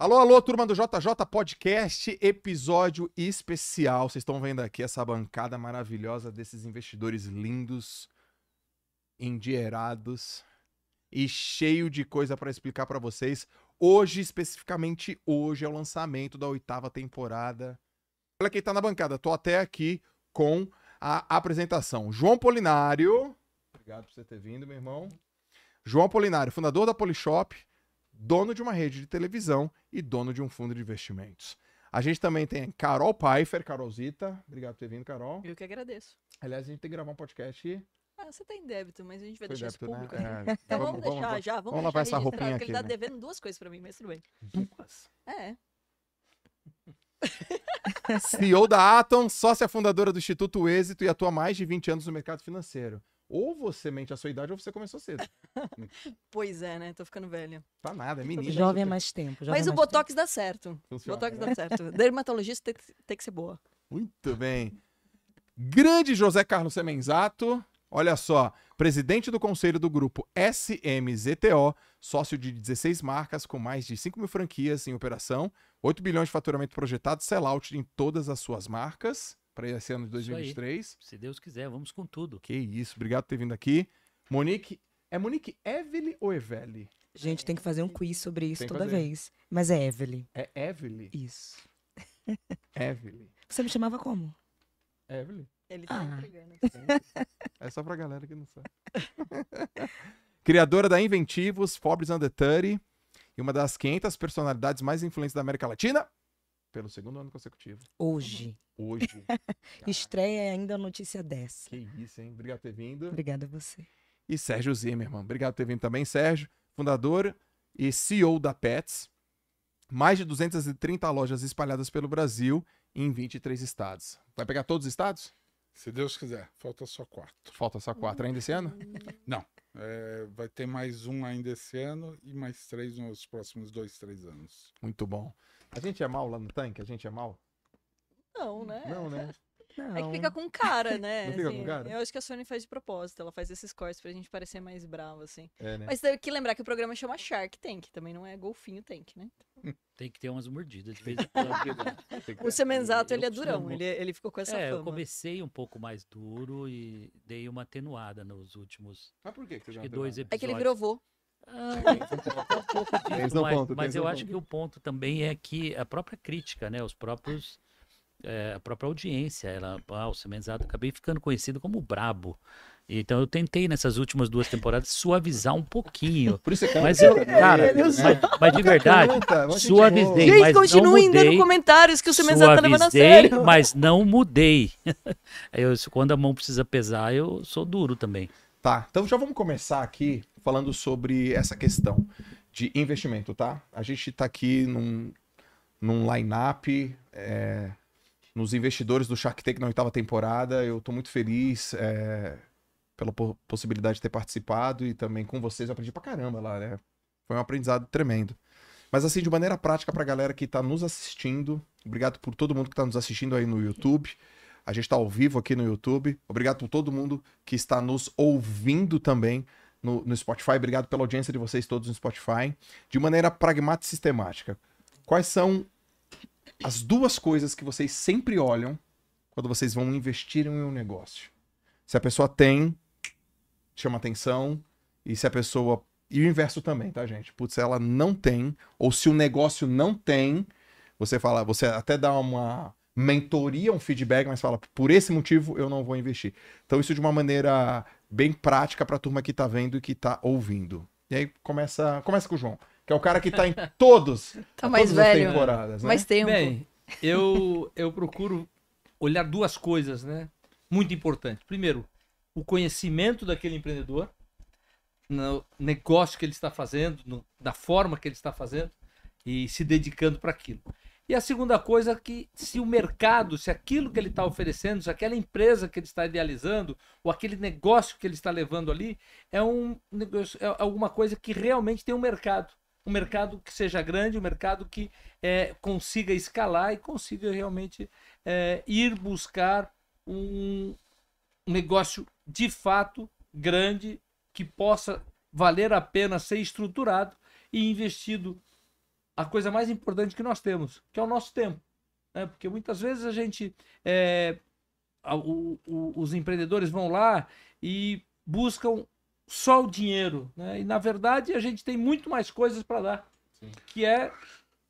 Alô, alô, turma do JJ Podcast, episódio especial. Vocês estão vendo aqui essa bancada maravilhosa desses investidores lindos, endinheirados e cheio de coisa para explicar para vocês. Hoje, especificamente hoje, é o lançamento da oitava temporada. Olha quem tá na bancada. Tô até aqui com a apresentação. João Polinário. Obrigado por você ter vindo, meu irmão. João Polinário, fundador da Polishop, dono de uma rede de televisão e dono de um fundo de investimentos. A gente também tem Carol Pfeiffer, Carolzita. Obrigado por ter vindo, Carol. Eu que agradeço. Aliás, a gente tem que gravar um podcast. Ah, você tem débito, mas a gente vai Foi deixar débito, né? público. É, né? Então vamos, deixar vamos- já, vamos, vamos lavar essa roupinha aqui, ele tá né? devendo duas coisas pra mim, mas tudo bem. Duas. É. CEO da Atom, sócia fundadora do Instituto Êxito e atua há mais de 20 anos no mercado financeiro. Ou você mente a sua idade ou você começou cedo. Pois é, né? Tô ficando velha. Tá nada, é menina. Jovem há mais tempo. jovem Mas o Botox dá certo. Funciona, Botox né? dá certo. Dermatologista tem que, tem que ser boa. Muito bem. Grande José Carlos Semenzato, olha só, presidente do conselho do grupo SMZTO, sócio de 16 marcas com mais de 5 mil franquias em operação, 8 bilhões de faturamento projetado, sellout em todas as suas marcas para esse ano de Isso aí. 2023. Se Deus quiser, vamos com tudo. Que isso, obrigado por ter vindo aqui. Monique, é Monique Evely ou Evely? Gente, tem que fazer um quiz sobre isso toda fazer. vez. Mas é Evelyn. É Evely? Isso. Evely. Você me chamava como? Evely. Ele tá Ah. entregando. É só pra galera que não sabe. Criadora da Inventivos, Forbes Under 30 e uma das 500 personalidades mais influentes da América Latina pelo segundo ano consecutivo. Hoje. Hoje. Estreia ainda a notícia dessa. que isso, hein? Obrigado por ter vindo. Obrigada a você. E Sérgio Zimmermann. Obrigado por ter vindo também, Sérgio. Fundador e CEO da Pets. Mais de 230 lojas espalhadas pelo Brasil em 23 estados. Vai pegar todos os estados? Se Deus quiser, falta só quatro. Falta só quatro ainda esse ano? É, vai ter mais um ainda esse ano e mais três nos próximos dois, três anos. Muito bom. A gente é mal lá no tanque? A gente é mal? Não, né? Não, né? Não. É que fica com cara, né? Não fica com assim. cara? Eu acho que a Sony faz de propósito. Ela faz esses cortes pra gente parecer mais bravo, assim. É, né? Mas tem que lembrar que o programa chama Shark Tank. Também não é golfinho tank, né? Tem que ter umas mordidas de vez em quando. Tem que O. Semenzato, eu ele é durão. Ele, ele ficou com essa é, eu fama. comecei um pouco mais duro e dei uma atenuada nos últimos Mas por que que você já dois nada? É que ele episódios. virou vô. Ah, é um pouco disso, um mas, ponto, mas eu acho ponto. que o ponto também é que a própria crítica, né? Os próprios. é, a própria audiência, ela, ah, o Semenzato, acabei ficando conhecido como brabo. Então eu tentei nessas últimas duas temporadas suavizar um pouquinho. Por isso canta, Mas eu, né? cara, Ele- mas, mas de verdade, suavizei. boa. Gente, mas não continuem mudei. dando comentários que o Semenzato tá levando a Suavizei, sério. mas não mudei. Eu, quando a mão precisa pesar, eu sou duro também. Tá, então já vamos começar aqui falando sobre essa questão de investimento, tá? A gente tá aqui num, num line-up, é, nos investidores do Shark Tank na oitava temporada. Eu tô muito feliz é, pela po- possibilidade de ter participado e também com vocês. Eu aprendi pra caramba lá, né? Foi um aprendizado tremendo. Mas assim, de maneira prática pra galera que tá nos assistindo, obrigado por todo mundo que tá nos assistindo aí no YouTube. A gente tá ao vivo aqui no YouTube. Obrigado por todo mundo que está nos ouvindo também no, no Spotify. Obrigado pela audiência de vocês todos no Spotify. De maneira pragmática e sistemática. Quais são as duas coisas que vocês sempre olham quando vocês vão investir em um negócio? Se a pessoa tem, chama atenção. E se a pessoa. E o inverso também, tá, gente? Putz, se ela não tem, ou se o negócio não tem, você fala, você até dá uma mentoria, um feedback, mas fala, por esse motivo eu não vou investir. Então, isso de uma maneira bem prática para a turma que tá vendo e que tá ouvindo. E aí começa, começa com o João, que é o cara que tá em todos, Tá mais todas as velho. temporadas, né? Mais tempo. Bem, eu, eu procuro olhar duas coisas, né? Muito importantes. Primeiro, o conhecimento daquele empreendedor, no negócio que ele está fazendo, no- da forma que ele está fazendo e se dedicando para aquilo. E a segunda coisa é que se o mercado, se aquilo que ele está oferecendo, se aquela empresa que ele está idealizando, ou aquele negócio que ele está levando ali, é um é alguma coisa que realmente tem um mercado. Um mercado que seja grande, um mercado que é, consiga escalar e consiga realmente é, ir buscar um negócio de fato grande que possa valer a pena ser estruturado e investido a coisa mais importante que nós temos, que é o nosso tempo. Né? Porque muitas vezes a gente. é, a- o- o- os empreendedores vão lá e buscam só o dinheiro. Né? E na verdade a gente tem muito mais coisas para dar. Que é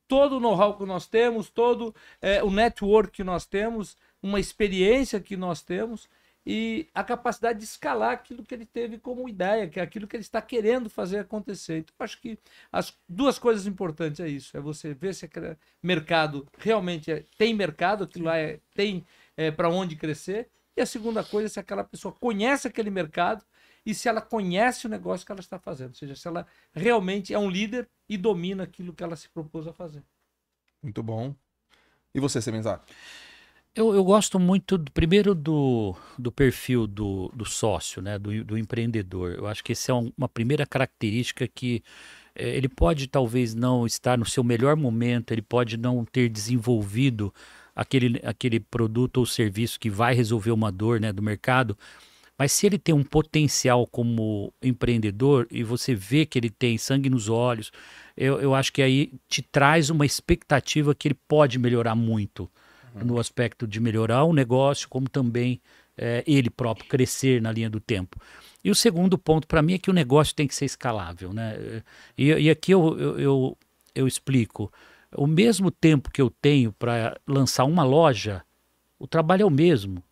todo o know-how que nós temos, todo é, o network que nós temos, uma experiência que nós temos e a capacidade de escalar aquilo que ele teve como ideia, que é aquilo que ele está querendo fazer acontecer. Então, eu acho que as duas coisas importantes é isso: é você ver se aquele mercado realmente é- tem mercado, aquilo lá é, tem para onde crescer. E a segunda coisa é se aquela pessoa conhece aquele mercado e se ela conhece o negócio que ela está fazendo, ou seja, se ela realmente é um líder e domina aquilo que ela se propôs a fazer. Muito bom. E você, Semenzato? Eu, eu gosto muito, do- primeiro, do, do perfil do, do sócio, né, do, do empreendedor. Eu acho que essa é um- uma primeira característica que eh, ele pode talvez não estar no seu melhor momento, ele pode não ter desenvolvido aquele, aquele produto ou serviço que vai resolver uma dor né, do mercado, mas se ele tem um potencial como empreendedor e você vê que ele tem sangue nos olhos, eu, eu acho que aí te traz uma expectativa que ele pode melhorar muito no aspecto de melhorar o negócio, como também eh, ele próprio crescer na linha do tempo. E o segundo ponto para mim é que o negócio tem que ser escalável. Né? E, e aqui eu, eu, eu, eu explico. O mesmo tempo que eu tenho para lançar uma loja, o trabalho é o mesmo.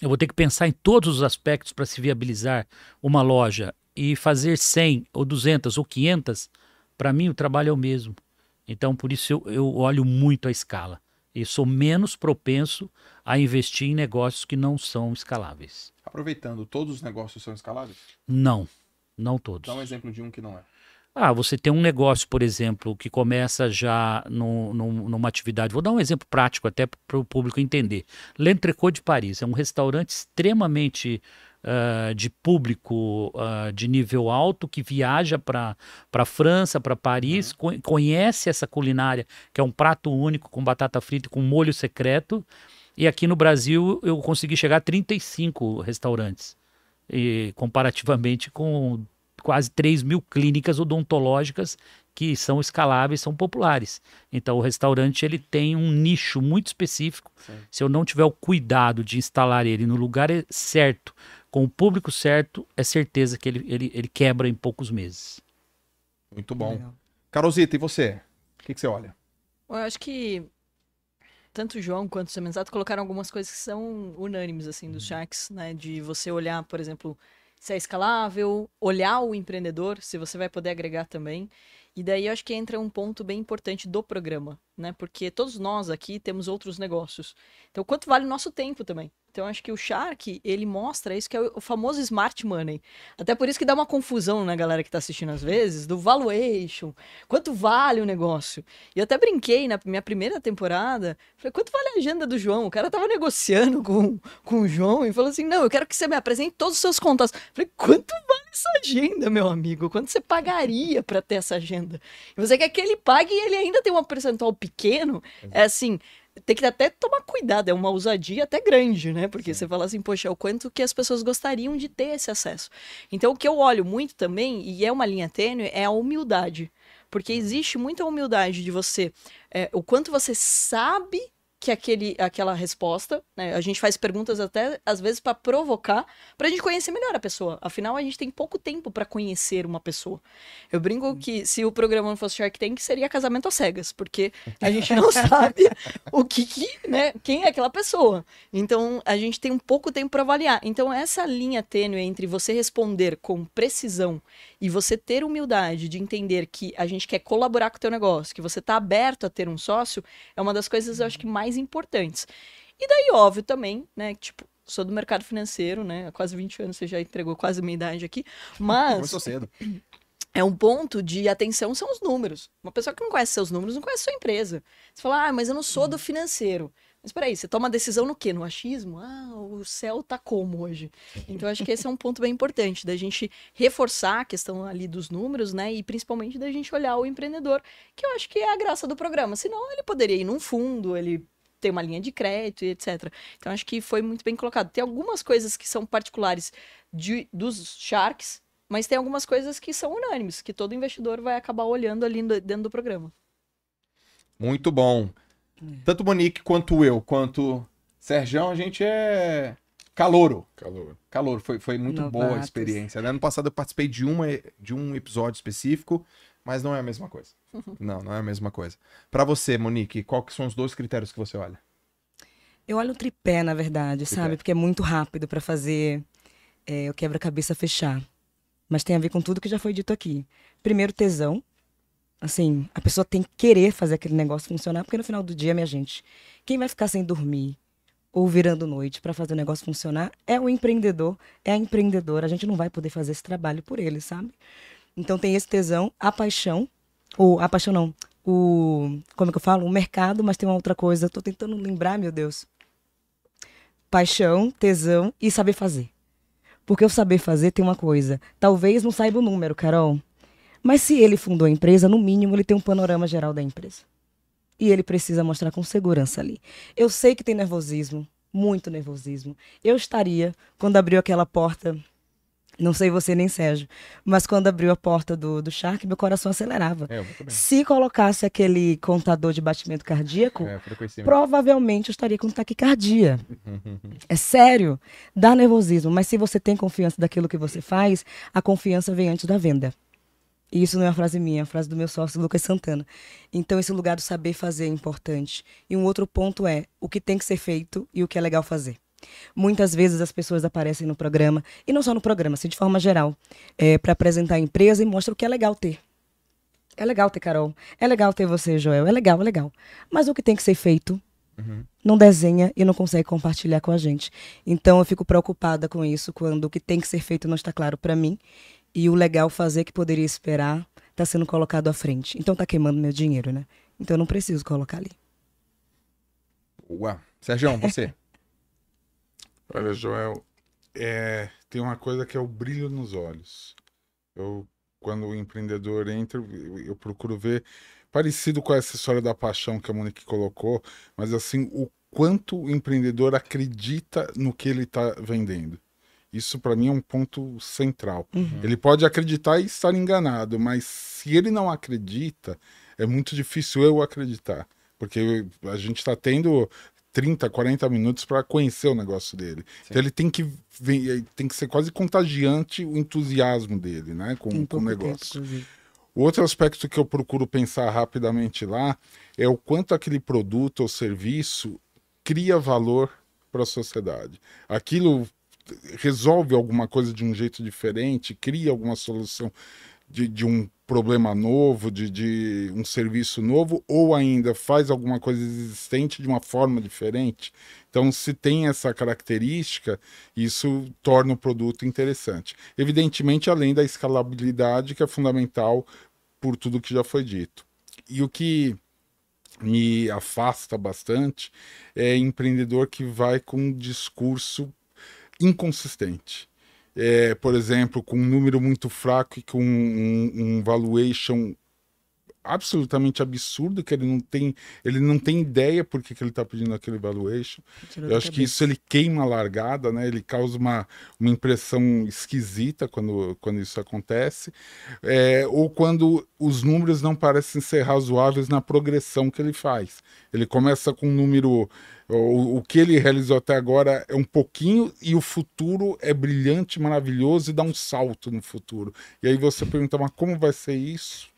Eu vou ter que pensar em todos os aspectos para se viabilizar uma loja e fazer 100 ou 200 ou 500, para mim o trabalho é o mesmo. Então, por isso eu, eu olho muito a escala. E sou menos propenso a investir em negócios que não são escaláveis. Aproveitando, todos os negócios são escaláveis? Não, não todos. Dá um exemplo de um que não é. Ah, você tem um negócio, por exemplo, que começa já no, no- numa atividade. Vou dar um exemplo prático até para o público entender. L'Entrecôte de Paris é um restaurante extremamente ah, de público ah, de nível alto que viaja para a França, para Paris, co- conhece essa culinária, que é um prato único com batata frita e com molho secreto. E aqui no Brasil eu consegui chegar a 35 restaurantes, e, comparativamente com quase 3 mil clínicas odontológicas que são escaláveis, são populares. Então o restaurante ele tem um nicho muito específico. Sim. Se eu não tiver o cuidado de instalar ele no lugar e- certo, com o público certo, é certeza que ele, ele, ele quebra em poucos meses. Muito bom. Legal. Carolzita, e você? O que, que você olha? Eu acho que tanto o João quanto o Semenzato colocaram algumas coisas que são unânimes, assim, dos Sharks, né? De você olhar, por exemplo, se é escalável, olhar o empreendedor, se você vai poder agregar também. E daí eu acho que entra um ponto bem importante do programa, né? Porque todos nós aqui temos outros negócios. Então, quanto vale o nosso tempo também? Então, acho que o Shark, ele mostra isso que é o famoso smart money. Até por isso que dá uma confusão na galera que tá assistindo às vezes, do valuation, quanto vale o negócio. E eu até brinquei na minha primeira temporada, falei, quanto vale a agenda do João? O cara tava negociando com, com o João e falou assim, não, eu quero que você me apresente todos os seus contatos. Falei, quanto vale essa agenda, meu amigo? Quanto você pagaria pra ter essa agenda? E você quer que ele pague e ele ainda tem um percentual pequeno? É assim, tem que até tomar cuidado, é uma ousadia até grande, né? Porque você fala assim, poxa, o quanto que as pessoas gostariam de ter esse acesso. Então, o que eu olho muito também, e é uma linha tênue, é a humildade. Porque existe muita humildade de você, é, o quanto você sabe que aquele, aquela resposta, né? A gente faz perguntas até às vezes para provocar, pra gente conhecer melhor a pessoa. Afinal, a gente tem pouco tempo para conhecer uma pessoa. Eu brinco que se o programa não fosse Shark Tank, seria casamento às cegas, porque a gente não sabe o que, que, né, quem é aquela pessoa. Então, a gente tem um pouco tempo para avaliar. Então, essa linha tênue entre você responder com precisão e você ter humildade de entender que a gente quer colaborar com o teu negócio, que você está aberto a ter um sócio, é uma das coisas, eu acho que mais importantes. E daí, óbvio, também, né, tipo, sou do mercado financeiro, né, há quase 20 anos, você já entregou quase a minha idade aqui, mas Começou cedo. é um ponto de atenção são os números. Uma pessoa que não conhece seus números não conhece sua empresa. Você fala, ah, mas eu não sou do financeiro. Mas peraí, você toma decisão no quê? No achismo? Ah, o céu tá como hoje? Então, acho que esse é um ponto bem importante, da gente reforçar a questão ali dos números, né? E principalmente da gente olhar o empreendedor, que eu acho que é a graça do programa. Senão, ele poderia ir num fundo, ele ter uma linha de crédito e etc. Então, acho que foi muito bem colocado. Tem algumas coisas que são particulares de, dos Sharks, Mas tem algumas coisas que são unânimes, que todo investidor vai acabar olhando ali dentro do programa. Muito bom. Tanto Monique quanto eu, quanto Sergião, a gente é calouro. Calor. Calor, foi, foi muito boa a Novatos. experiência. né? Ano passado eu participei de, uma, de um episódio específico, mas não é a mesma coisa. Não, não é a mesma coisa. Pra você, Monique, que são os dois critérios que você olha? Eu olho o tripé, na verdade, Tripé. sabe? Porque é muito rápido pra fazer é, o quebra-cabeça fechar. Mas tem a ver com tudo que já foi dito aqui. Primeiro, tesão. Assim, a pessoa tem que querer fazer aquele negócio funcionar, porque no final do dia, minha gente, quem vai ficar sem dormir ou virando noite pra fazer o negócio funcionar é o empreendedor, é a empreendedora. A gente não vai poder fazer esse trabalho por ele, sabe? Então tem esse tesão, a paixão, ou a paixão não, o, como é que eu falo? O mercado, mas tem uma outra coisa, tô tentando lembrar, meu Deus. Paixão, tesão e saber fazer. Porque o saber fazer tem uma coisa. Talvez não saiba o número, Carol. Mas se ele fundou a empresa, no mínimo ele tem um panorama geral da empresa. E ele precisa mostrar com segurança ali. Eu sei que tem nervosismo, muito nervosismo. Eu estaria quando abriu aquela porta. Não sei você nem Sérgio, mas quando abriu a porta do, do Shark, meu coração acelerava. É. Se colocasse aquele contador de batimento cardíaco, É, provavelmente eu estaria com taquicardia. É sério, dá nervosismo, mas se você tem confiança daquilo que você faz, a confiança vem antes da venda. E isso não é uma frase minha, é uma frase do meu sócio Lucas Santana. Então esse lugar do saber fazer é importante. E um outro ponto é o que tem que ser feito e o que é legal fazer. Muitas vezes as pessoas aparecem no programa, e não só no programa, assim, de forma geral, para apresentar a empresa e mostra o que é legal ter. É legal ter Carol, é legal ter você, Joel, é legal, é legal. Mas o que tem que ser feito não desenha e não consegue compartilhar com a gente. Então eu fico preocupada com isso quando o que tem que ser feito não está claro para mim e o legal fazer que poderia esperar está sendo colocado à frente. Então tá queimando meu dinheiro, né? Então eu não preciso colocar ali. Ué. Sergião, você. Olha, Joel, é, tem uma coisa que é o brilho nos olhos. Eu, quando o empreendedor entra, eu, eu procuro ver, parecido com essa história da paixão que a Monique colocou, mas assim, o quanto o empreendedor acredita no que ele está vendendo. Isso para mim é um ponto central. Ele pode acreditar e estar enganado, mas se ele não acredita, é muito difícil eu acreditar. Porque a gente está tendo 30, 40 minutos para conhecer o negócio dele. Então ele tem que, tem que ser quase contagiante o entusiasmo dele, né? Com, com o tempo, negócio. inclusive. O outro aspecto que eu procuro pensar rapidamente lá é o quanto aquele produto ou serviço cria valor para a sociedade. Aquilo resolve alguma coisa de um jeito diferente, cria alguma solução de, de um problema novo, de, de um serviço novo, ou ainda faz alguma coisa existente de uma forma diferente. Então, se tem essa característica, isso torna o produto interessante. Evidentemente, além da escalabilidade, que é fundamental por tudo que já foi dito. E o que me afasta bastante é empreendedor que vai com um discurso inconsistente. É, por exemplo, com um número muito fraco e com um, um valuation absolutamente absurdo que ele não tem ele não tem ideia por que, que ele está pedindo aquele valuation Tirou eu acho que cabeça. isso ele queima a largada, né? Ele causa uma, uma impressão esquisita quando, quando isso acontece. É, ou quando os números não parecem ser razoáveis na progressão que ele faz. Ele começa com um número. O, o que ele realizou até agora é um pouquinho e o futuro é brilhante, maravilhoso e dá um salto no futuro. E aí você pergunta, mas como vai ser isso?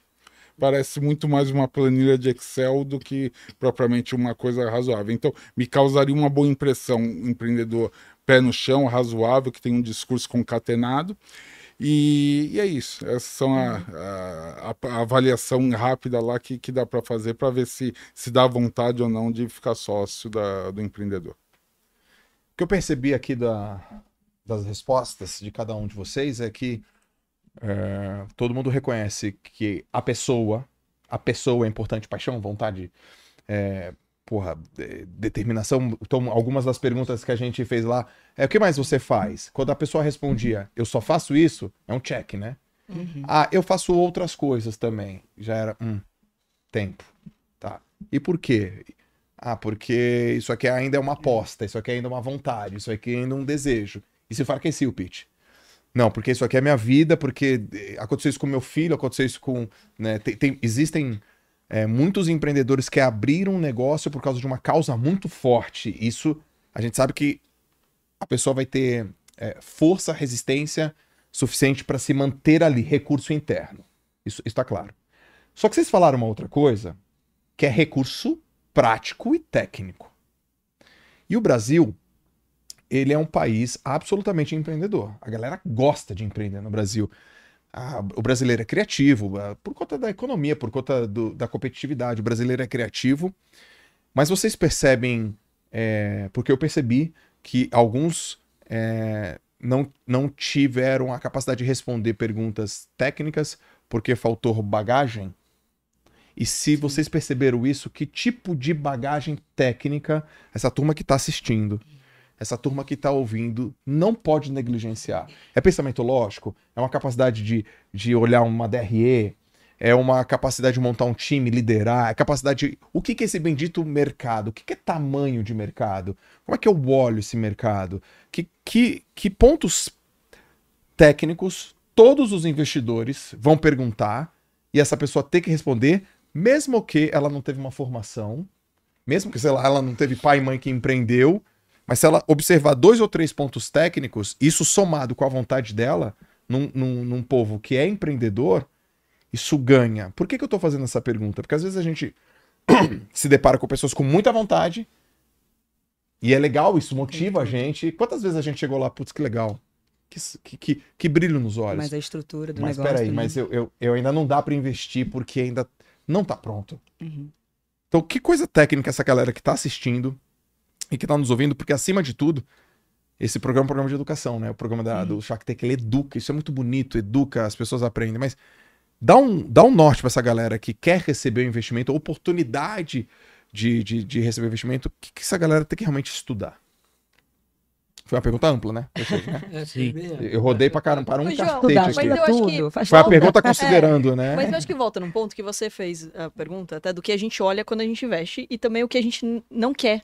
Parece muito mais uma planilha de Excel do que propriamente uma coisa razoável. Então, me causaria uma boa impressão um empreendedor pé no chão, razoável, que tem um discurso concatenado. E, e é isso. Essa são a, a- a- avaliação rápida lá que, que dá para fazer para ver se, se dá vontade ou não de ficar sócio da- do empreendedor. O que eu percebi aqui da- das respostas de cada um de vocês é que é, todo mundo reconhece que a pessoa, a pessoa é importante, paixão, vontade, é, porra, de- determinação. Então, algumas das perguntas que a gente fez lá é o que mais você faz? Quando a pessoa respondia, eu só faço isso, é um check, né? Ah, eu faço outras coisas também. Já era, hum, tempo. Tá. E por quê? Ah, porque isso aqui ainda é uma aposta, isso aqui ainda é uma vontade, isso aqui ainda é um desejo. Isso enfraquecia o pitch. Não, porque isso aqui é minha vida, porque eh, aconteceu isso com meu filho, aconteceu isso com. né, tem- tem- existem é, muitos empreendedores que abriram um negócio por causa de uma causa muito forte. Isso a gente sabe que a pessoa vai ter é, força, resistência suficiente para se manter ali, recurso interno. Isso está claro. Só que vocês falaram uma outra coisa, que é recurso prático e técnico. E o Brasil, ele é um país absolutamente empreendedor. A galera gosta de empreender no Brasil. Ah, o brasileiro é criativo, ah, por conta da economia, por conta do- da competitividade. O brasileiro é criativo. Mas vocês percebem, é, porque eu percebi que alguns é, não, não tiveram a capacidade de responder perguntas técnicas porque faltou bagagem. E se vocês perceberam isso, que tipo de bagagem técnica essa turma que está assistindo, essa turma que está ouvindo, não pode negligenciar? É pensamento lógico? É uma capacidade de, de olhar uma DRE? É uma capacidade de montar um time, liderar? É capacidade de... O que, que é esse bendito mercado? O que, que é tamanho de mercado? Como é que eu olho esse mercado? Que, que, que pontos técnicos todos os investidores vão perguntar e essa pessoa ter que responder, mesmo que ela não teve uma formação, mesmo que, sei lá, ela não teve pai e mãe que empreendeu, mas se ela observar dois ou três pontos técnicos, isso somado com a vontade dela, num, num, num povo que é empreendedor, isso ganha. Por que, que eu tô fazendo essa pergunta? Porque às vezes a gente se depara com pessoas com muita vontade, e é legal, isso motiva a gente. Quantas vezes a gente chegou lá, putz, que legal. Que, que, que, brilho nos olhos. Mas a estrutura do Mas negócio. peraí, também. mas eu, eu, eu ainda não dá pra investir porque ainda não tá pronto. Uhum. Então, que coisa técnica essa galera que tá assistindo e que tá nos ouvindo, porque acima de tudo, esse programa é um programa de educação, né? O programa da, do Shark Tank, ele educa, isso é muito bonito, educa, as pessoas aprendem, mas dá um, dá um norte pra essa galera que quer receber o investimento, a oportunidade de, de, de receber o investimento, o que, que essa galera tem que realmente estudar? Foi uma pergunta ampla, né? Eu sei, né? É, Eu rodei pra caramba, para um Mas, João, cacete Estudar, mas aqui. eu acho que Foi a pergunta considerando, né? Mas eu acho que volta num ponto que você fez a pergunta, até do que a gente olha quando a gente investe e também o que a gente não quer.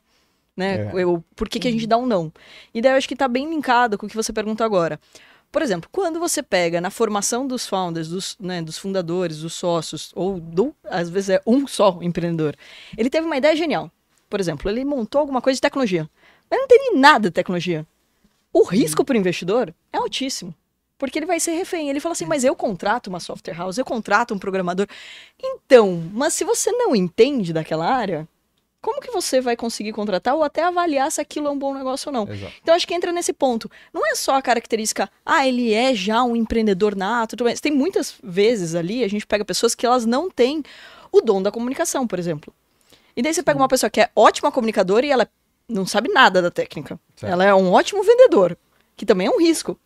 Né? É. Eu, por que, que a gente dá um não? E daí eu acho que tá bem linkado com o que você perguntou agora. Por exemplo, quando você pega na formação dos founders, dos, né, dos fundadores, dos sócios, ou do, às vezes é um só empreendedor, ele teve uma ideia genial. Por exemplo, ele montou alguma coisa de tecnologia, mas não entende nada de tecnologia. O risco para o investidor é altíssimo. Porque ele vai ser refém. Ele fala assim, mas eu contrato uma software house, eu contrato um programador. Então, mas se você não entende daquela área, como que você vai conseguir contratar ou até avaliar se aquilo é um bom negócio ou não? Exato. Então, acho que entra nesse ponto. Não é só a característica, ah, ele é já um empreendedor nato, tudo bem. Tem muitas vezes ali, a gente pega pessoas que elas não têm o dom da comunicação, por exemplo. E daí você pega uma pessoa que é ótima comunicadora e ela não sabe nada da técnica. Certo. Ela é um ótimo vendedor, que também é um risco.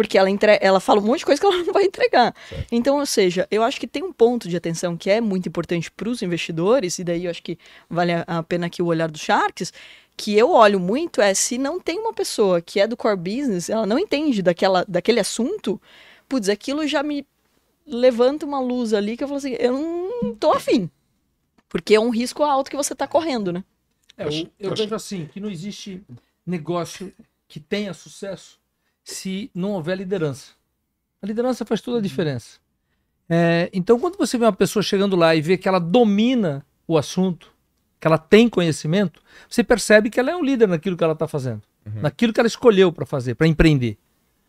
Porque ela, entre... ela fala um monte de coisa que ela não vai entregar. Então, ou seja, eu acho que tem um ponto de atenção que é muito importante para os investidores, e daí eu acho que vale a- pena aqui o olhar dos Sharks, que eu olho muito é se não tem uma pessoa que é do core business, ela não entende daquela, daquele assunto, putz, aquilo já me levanta uma luz ali que eu falo assim, eu não tô afim. Porque é um risco alto que você tá correndo, né? É, eu, eu acho- vejo assim, que não existe negócio que tenha sucesso se não houver liderança. A liderança faz toda a diferença. É, então, quando você vê uma pessoa chegando lá e vê que ela domina o assunto, que ela tem conhecimento, você percebe que ela é um líder naquilo que ela está fazendo, naquilo que ela escolheu para fazer, para empreender.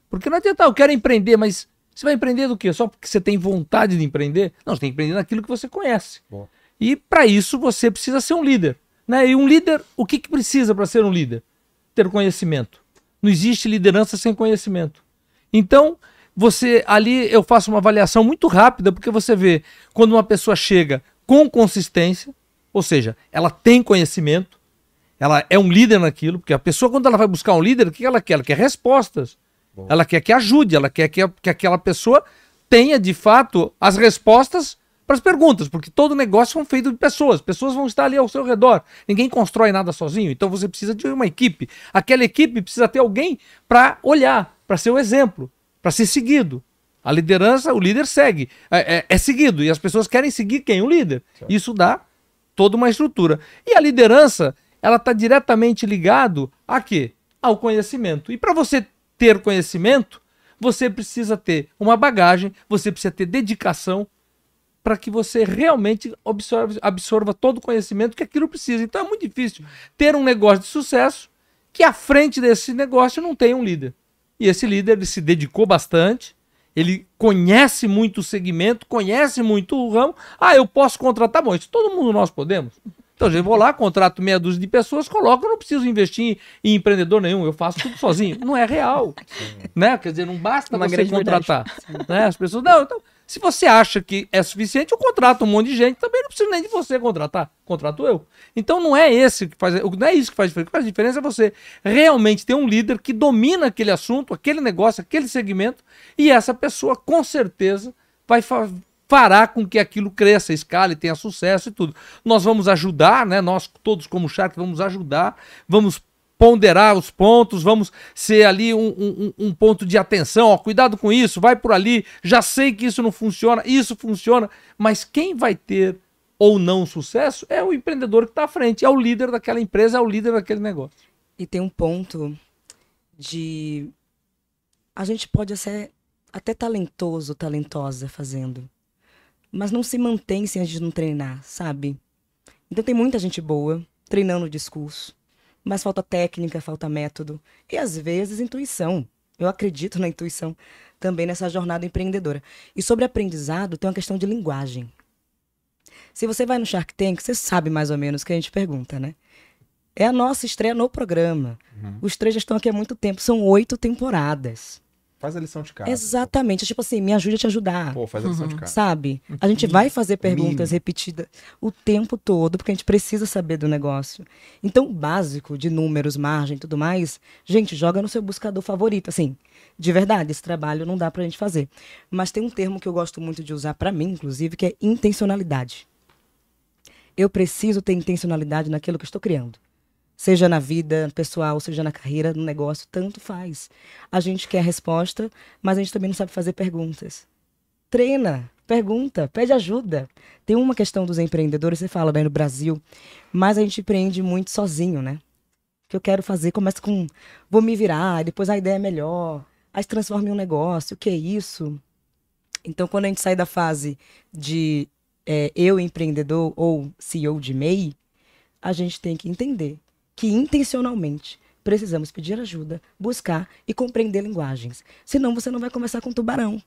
Porque não adianta, ah, eu quero empreender, mas você vai empreender do quê? Só porque você tem vontade de empreender? Não, você tem que empreender naquilo que você conhece. Boa. E para isso você precisa ser um líder. Né? E um líder, o que, que precisa para ser um líder? Ter conhecimento. Não existe liderança sem conhecimento. Então, você ali eu faço uma avaliação muito rápida, porque você vê quando uma pessoa chega com consistência, ou seja, ela tem conhecimento, ela é um líder naquilo, porque a pessoa, quando ela vai buscar um líder, o que ela quer? Ela quer respostas. Ela quer que ajude, ela quer que, que aquela pessoa tenha, de fato, as respostas para as perguntas, porque todo negócio é feito de pessoas, pessoas vão estar ali ao seu redor. Ninguém constrói nada sozinho, então você precisa de uma equipe. Aquela equipe precisa ter alguém para olhar, para ser o exemplo, para ser seguido. A liderança, o líder segue, é, é- é seguido, e as pessoas querem seguir quem? O líder. Isso dá toda uma estrutura. E a liderança, ela está diretamente ligado a quê? Ao conhecimento. E para você ter conhecimento, você precisa ter uma bagagem, você precisa ter dedicação para que você realmente absorva, absorva todo o conhecimento que aquilo precisa. Então é muito difícil ter um negócio de sucesso que à frente desse negócio não tem um líder. E esse líder ele se dedicou bastante, ele conhece muito o segmento, conhece muito o ramo. Ah, eu posso contratar? Bom, isso todo mundo nós podemos. Então, eu vou lá, contrato meia dúzia de pessoas, coloco, eu não preciso investir em, em empreendedor nenhum, eu faço tudo sozinho. Não é real. Né? Quer dizer, não basta Uma você contratar. Né? As pessoas, não, então, se você acha que é suficiente, eu contrato um monte de gente, também não preciso nem de você contratar, contrato eu. Então não é esse que faz, não é isso que faz diferença. O que faz diferença é você realmente ter um líder que domina aquele assunto, aquele negócio, aquele segmento, e essa pessoa com certeza vai fa fará com que aquilo cresça, escale, tenha sucesso e tudo. Nós vamos ajudar, né? Nós todos como Shark vamos ajudar, vamos ponderar os pontos, vamos ser ali um, um, um ponto de atenção, ó, cuidado com isso, vai por ali, já sei que isso não funciona, isso funciona, mas quem vai ter ou não sucesso é o empreendedor que está à frente, é o líder daquela empresa, é o líder daquele negócio. E tem um ponto de. A gente pode ser até talentoso, talentosa fazendo. Mas não se mantém se a gente não treinar, sabe? Então tem muita gente boa treinando o discurso. Mas falta técnica, falta método. E às vezes intuição. Eu acredito na intuição também nessa jornada empreendedora. E sobre aprendizado, tem uma questão de linguagem. Se você vai no Shark Tank, você sabe mais ou menos o que a gente pergunta, né? É a nossa estreia no programa. Uhum. Os três já estão aqui há muito tempo. São oito temporadas. Faz a lição de casa. Exatamente. Tipo assim, me ajude a te ajudar. Pô, faz a lição de casa. Sabe? A gente vai fazer perguntas Mínimo. repetidas o tempo todo, porque a gente precisa saber do negócio. Então, o básico de números, margem e tudo mais, gente, joga no seu buscador favorito. Assim, de verdade, esse trabalho não dá pra gente fazer. Mas tem um termo que eu gosto muito de usar pra mim, inclusive, que é intencionalidade. Eu preciso ter intencionalidade naquilo que eu estou criando. Seja na vida pessoal, seja na carreira, no negócio, tanto faz. A gente quer resposta, mas a gente também não sabe fazer perguntas. Treina, pergunta, pede ajuda. Tem uma questão dos empreendedores, você fala daí no Brasil, mas a gente empreende muito sozinho, né? O que eu quero fazer começa com vou me virar, depois a ideia é melhor, aí se transforma em um negócio, o que é isso? Então, quando a gente sai da fase de é, eu empreendedor ou CEO de MEI, a gente tem que entender que intencionalmente precisamos pedir ajuda, buscar e compreender linguagens. Senão você não vai conversar com tubarão.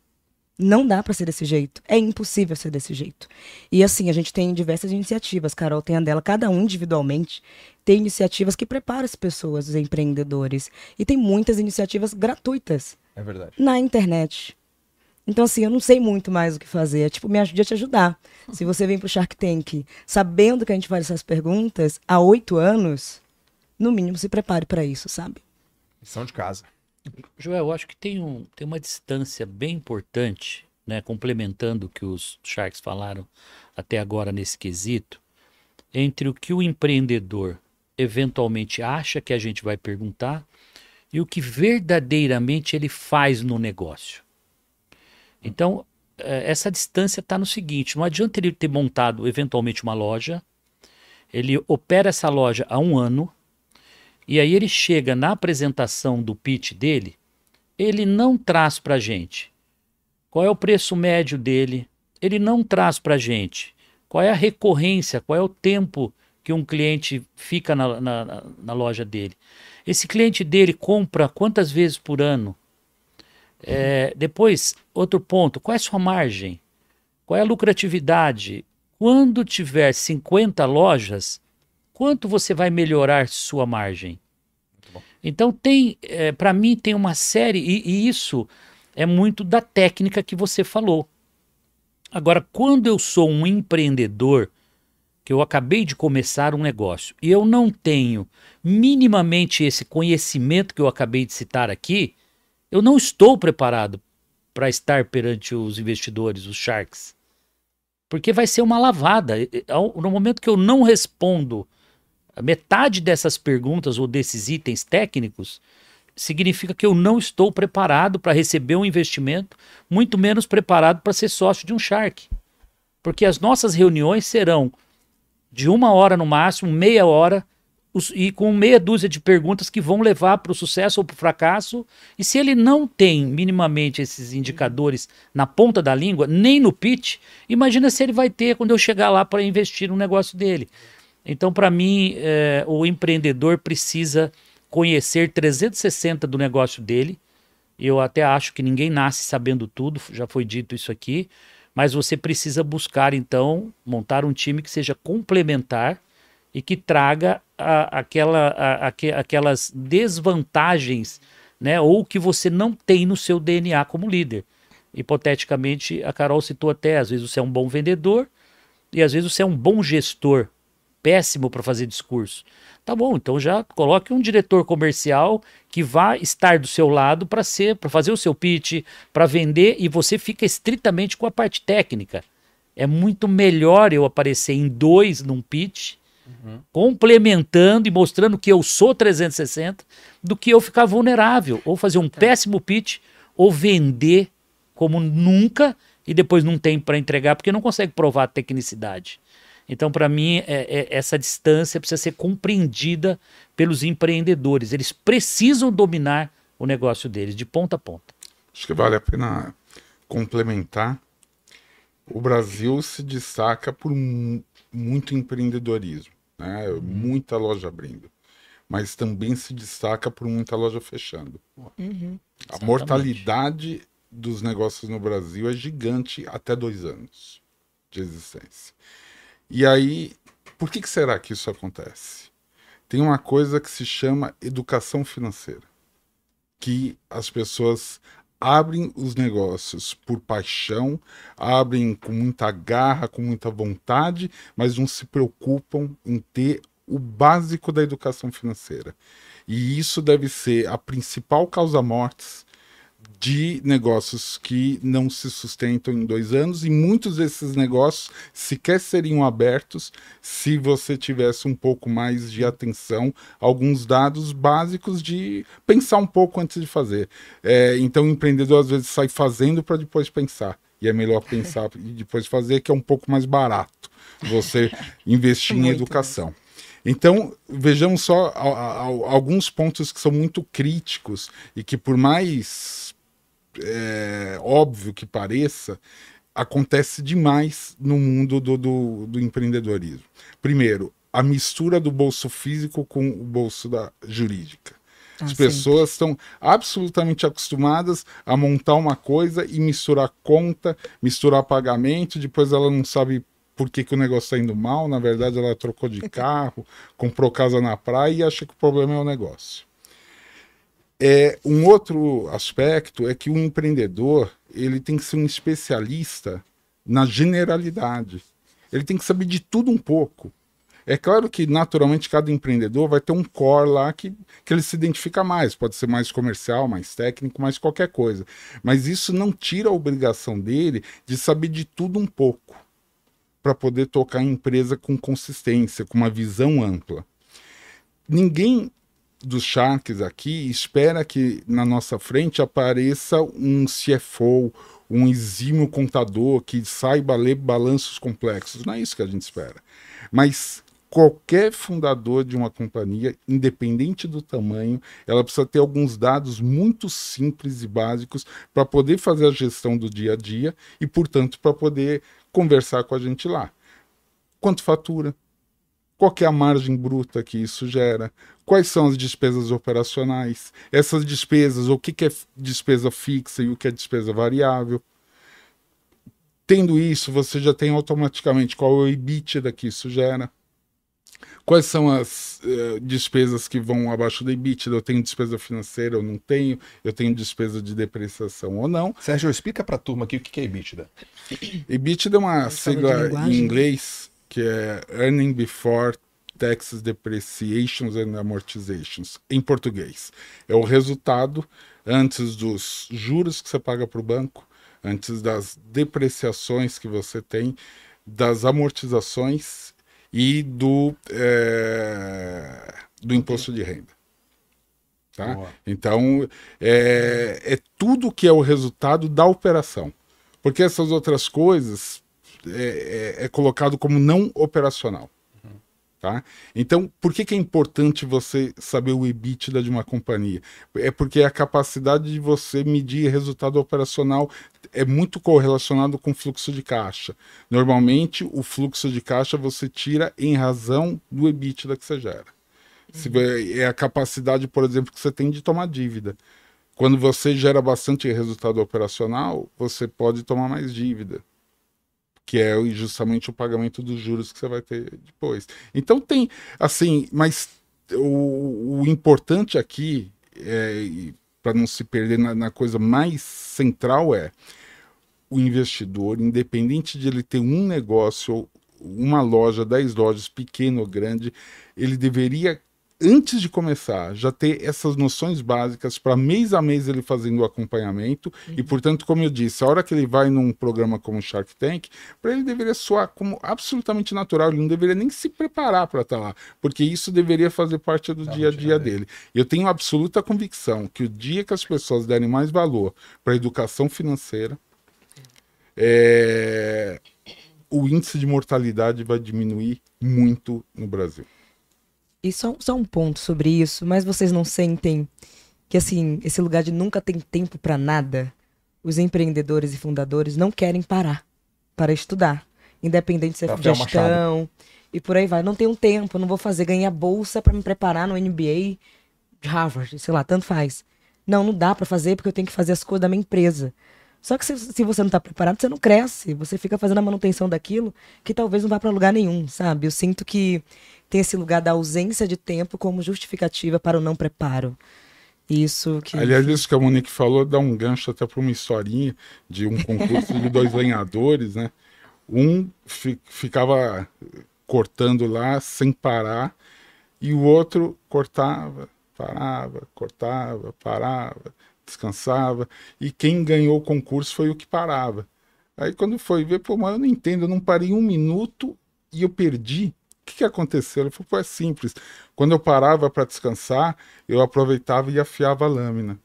Não dá para ser desse jeito. É impossível ser desse jeito. E assim, a gente tem diversas iniciativas. Carol tem a dela, cada um individualmente tem iniciativas que preparam as pessoas, os empreendedores. E tem muitas iniciativas gratuitas É verdade. na internet. Então, assim, eu não sei muito mais o que fazer. É tipo, me ajude a te ajudar. Se você vem pro Shark Tank sabendo que a gente faz essas perguntas há oito anos, no mínimo se prepare para isso, sabe? Lição de casa. Joel, eu acho que tem, um, tem uma distância bem importante, né, complementando o que os Sharks falaram até agora nesse quesito, entre o que o empreendedor eventualmente acha que a gente vai perguntar e o que verdadeiramente ele faz no negócio. Então, eh, essa distância está no seguinte: não adianta ele ter montado eventualmente uma loja, ele opera essa loja há um ano, e aí ele chega na apresentação do pitch dele, ele não traz para gente qual é o preço médio dele, ele não traz para gente qual é a recorrência, qual é o tempo que um cliente fica na, na, na- loja dele. Esse cliente dele compra quantas vezes por ano? É, depois, outro ponto, qual é a sua margem? Qual é a lucratividade? Quando tiver 50 lojas, quanto você vai melhorar sua margem? Então tem, para mim tem uma série e, e isso é muito da técnica que você falou. Agora, quando eu sou um empreendedor que eu acabei de começar um negócio e eu não tenho minimamente esse conhecimento que eu acabei de citar aqui, eu não estou preparado para estar perante os investidores, os sharks. Porque vai ser uma lavada. No momento que eu não respondo metade dessas perguntas ou desses itens técnicos, significa que eu não estou preparado para receber um investimento, muito menos preparado para ser sócio de um shark. Porque as nossas reuniões serão de uma hora no máximo, meia hora, e com meia dúzia de perguntas que vão levar para o sucesso ou para o fracasso. E se ele não tem minimamente esses indicadores na ponta da língua, nem no pitch, imagina se ele vai ter quando eu chegar lá para investir no negócio dele. Então, para mim, eh, o empreendedor precisa conhecer 360 do negócio dele. Eu até acho que ninguém nasce sabendo tudo, já foi dito isso aqui, mas você precisa buscar, então, montar um time que seja complementar e que traga a- aquela, a- aque- aquelas desvantagens, né, ou que você não tem no seu DNA como líder. Hipoteticamente, a Carol citou até, às vezes você é um bom vendedor e às vezes você é um bom gestor, péssimo para fazer discurso. Tá bom, então já coloque um diretor comercial que vá estar do seu lado para ser, para fazer o seu pitch, para vender e você fica estritamente com a parte técnica. É muito melhor eu aparecer em dois num pitch, complementando e mostrando que eu sou 360, do que eu ficar vulnerável ou fazer um péssimo pitch ou vender como nunca e depois não tem para entregar porque não consegue provar a tecnicidade. Então, para mim, é- é- essa distância precisa ser compreendida pelos empreendedores. Eles precisam dominar o negócio deles de ponta a ponta. Acho que vale a pena complementar. O Brasil se destaca por mu- muito empreendedorismo, né? muita loja abrindo, mas também se destaca por muita loja fechando. A mortalidade dos negócios no Brasil é gigante até dois anos de existência. E aí, por que, que será que isso acontece? Tem uma coisa que se chama educação financeira que as pessoas abrem os negócios por paixão, abrem com muita garra, com muita vontade, mas não se preocupam em ter o básico da educação financeira. E isso deve ser a principal causa-mortes de negócios que não se sustentam em dois anos, e muitos desses negócios sequer seriam abertos se você tivesse um pouco mais de atenção alguns dados básicos de pensar um pouco antes de fazer. É, então, o empreendedor às vezes sai fazendo para depois pensar. E é melhor pensar e depois fazer, que é um pouco mais barato você investir em educação. Então, vejamos só a- a- a- alguns pontos que são muito críticos e que, por mais é, óbvio que pareça, acontece demais no mundo do, do, do empreendedorismo. Primeiro, a mistura do bolso físico com o bolso da jurídica. Ah, As sempre. pessoas estão absolutamente acostumadas a montar uma coisa e misturar conta, misturar pagamento, depois ela não sabe por que, que o negócio está indo mal, na verdade ela trocou de carro, comprou casa na praia e acha que o problema é o negócio. É, um outro aspecto é que o empreendedor ele tem que ser um especialista na generalidade. Ele tem que saber de tudo um pouco. É claro que, naturalmente, cada empreendedor vai ter um core lá que, que ele se identifica mais. Pode ser mais comercial, mais técnico, mais qualquer coisa. Mas isso não tira a obrigação dele de saber de tudo um pouco para poder tocar a empresa com consistência, com uma visão ampla. Ninguém dos Sharks aqui espera que na nossa frente apareça um CFO, um exímio contador que saiba ler balanços complexos. Não é isso que a gente espera. Mas qualquer fundador de uma companhia, independente do tamanho, ela precisa ter alguns dados muito simples e básicos para poder fazer a gestão do dia a dia e, portanto, para poder conversar com a gente lá. Quanto fatura? Qual é a margem bruta que isso gera? Quais são as despesas operacionais? Essas despesas, o que, que é despesa fixa e o que é despesa variável? Tendo isso, você já tem automaticamente qual é o EBITDA que isso gera. Quais são as eh, despesas que vão abaixo do EBITDA? Eu tenho despesa financeira ou não tenho? Eu tenho despesa de depreciação ou não? Sérgio, explica pra turma aqui o que que é EBITDA. EBITDA é uma sigla em inglês que é Earning Before Taxes, Depreciations and Amortizations, em português. É o resultado antes dos juros que você paga para o banco, antes das depreciações que você tem, das amortizações e do, eh, do imposto de renda. Tá? Boa. Então, é, é tudo que é o resultado da operação. Porque essas outras coisas é, é- é colocado como não operacional. Tá? Então, por que, que é importante você saber o EBITDA de uma companhia? É porque a capacidade de você medir resultado operacional é muito correlacionado com o fluxo de caixa. Normalmente, o fluxo de caixa você tira em razão do EBITDA que você gera. Se, é a capacidade, por exemplo, que você tem de tomar dívida. Quando você gera bastante resultado operacional, você pode tomar mais dívida que é justamente o pagamento dos juros que você vai ter depois. Então tem, assim, mas o, o importante aqui, é, para não se perder na, na, coisa mais central, é o investidor, independente de ele ter um negócio, uma loja, dez lojas, pequeno ou grande, ele deveria antes de começar, já ter essas noções básicas para mês a mês ele fazendo o acompanhamento. Uhum. E, portanto, como eu disse, a hora que ele vai num programa como Shark Tank, para ele deveria soar como absolutamente natural, ele não deveria nem se preparar para estar tá lá, porque isso deveria fazer parte do tá, dia a dia dele. Eu tenho absoluta convicção que o dia que as pessoas derem mais valor para a educação financeira, é... o índice de mortalidade vai diminuir muito no Brasil. E só, só um ponto sobre isso, mas vocês não sentem que, assim, esse lugar de nunca tem tempo para nada, os empreendedores e fundadores não querem parar para estudar, independente se é gestão e por aí vai. Não tenho tempo, não vou fazer ganhar bolsa para me preparar no MBA de Harvard, sei lá, tanto faz. Não, não dá para fazer porque eu tenho que fazer as coisas da minha empresa. Só que se, se você não está preparado, você não cresce. Você fica fazendo a manutenção daquilo que talvez não vá para lugar nenhum, sabe? Eu sinto que tem esse lugar da ausência de tempo como justificativa para o não preparo. Isso que. Aliás, isso que a Monique falou dá um gancho até para uma historinha de um concurso de dois lenhadores, né? Um fi ficava cortando lá sem parar e o outro cortava, parava, cortava, parava descansava, e quem ganhou o concurso foi o que parava. Aí quando foi ver, pô, mas eu não entendo, eu não parei um minuto e eu perdi. O que, que aconteceu? Ele falou, pô, é simples. Quando eu parava para descansar, eu aproveitava e afiava a lâmina.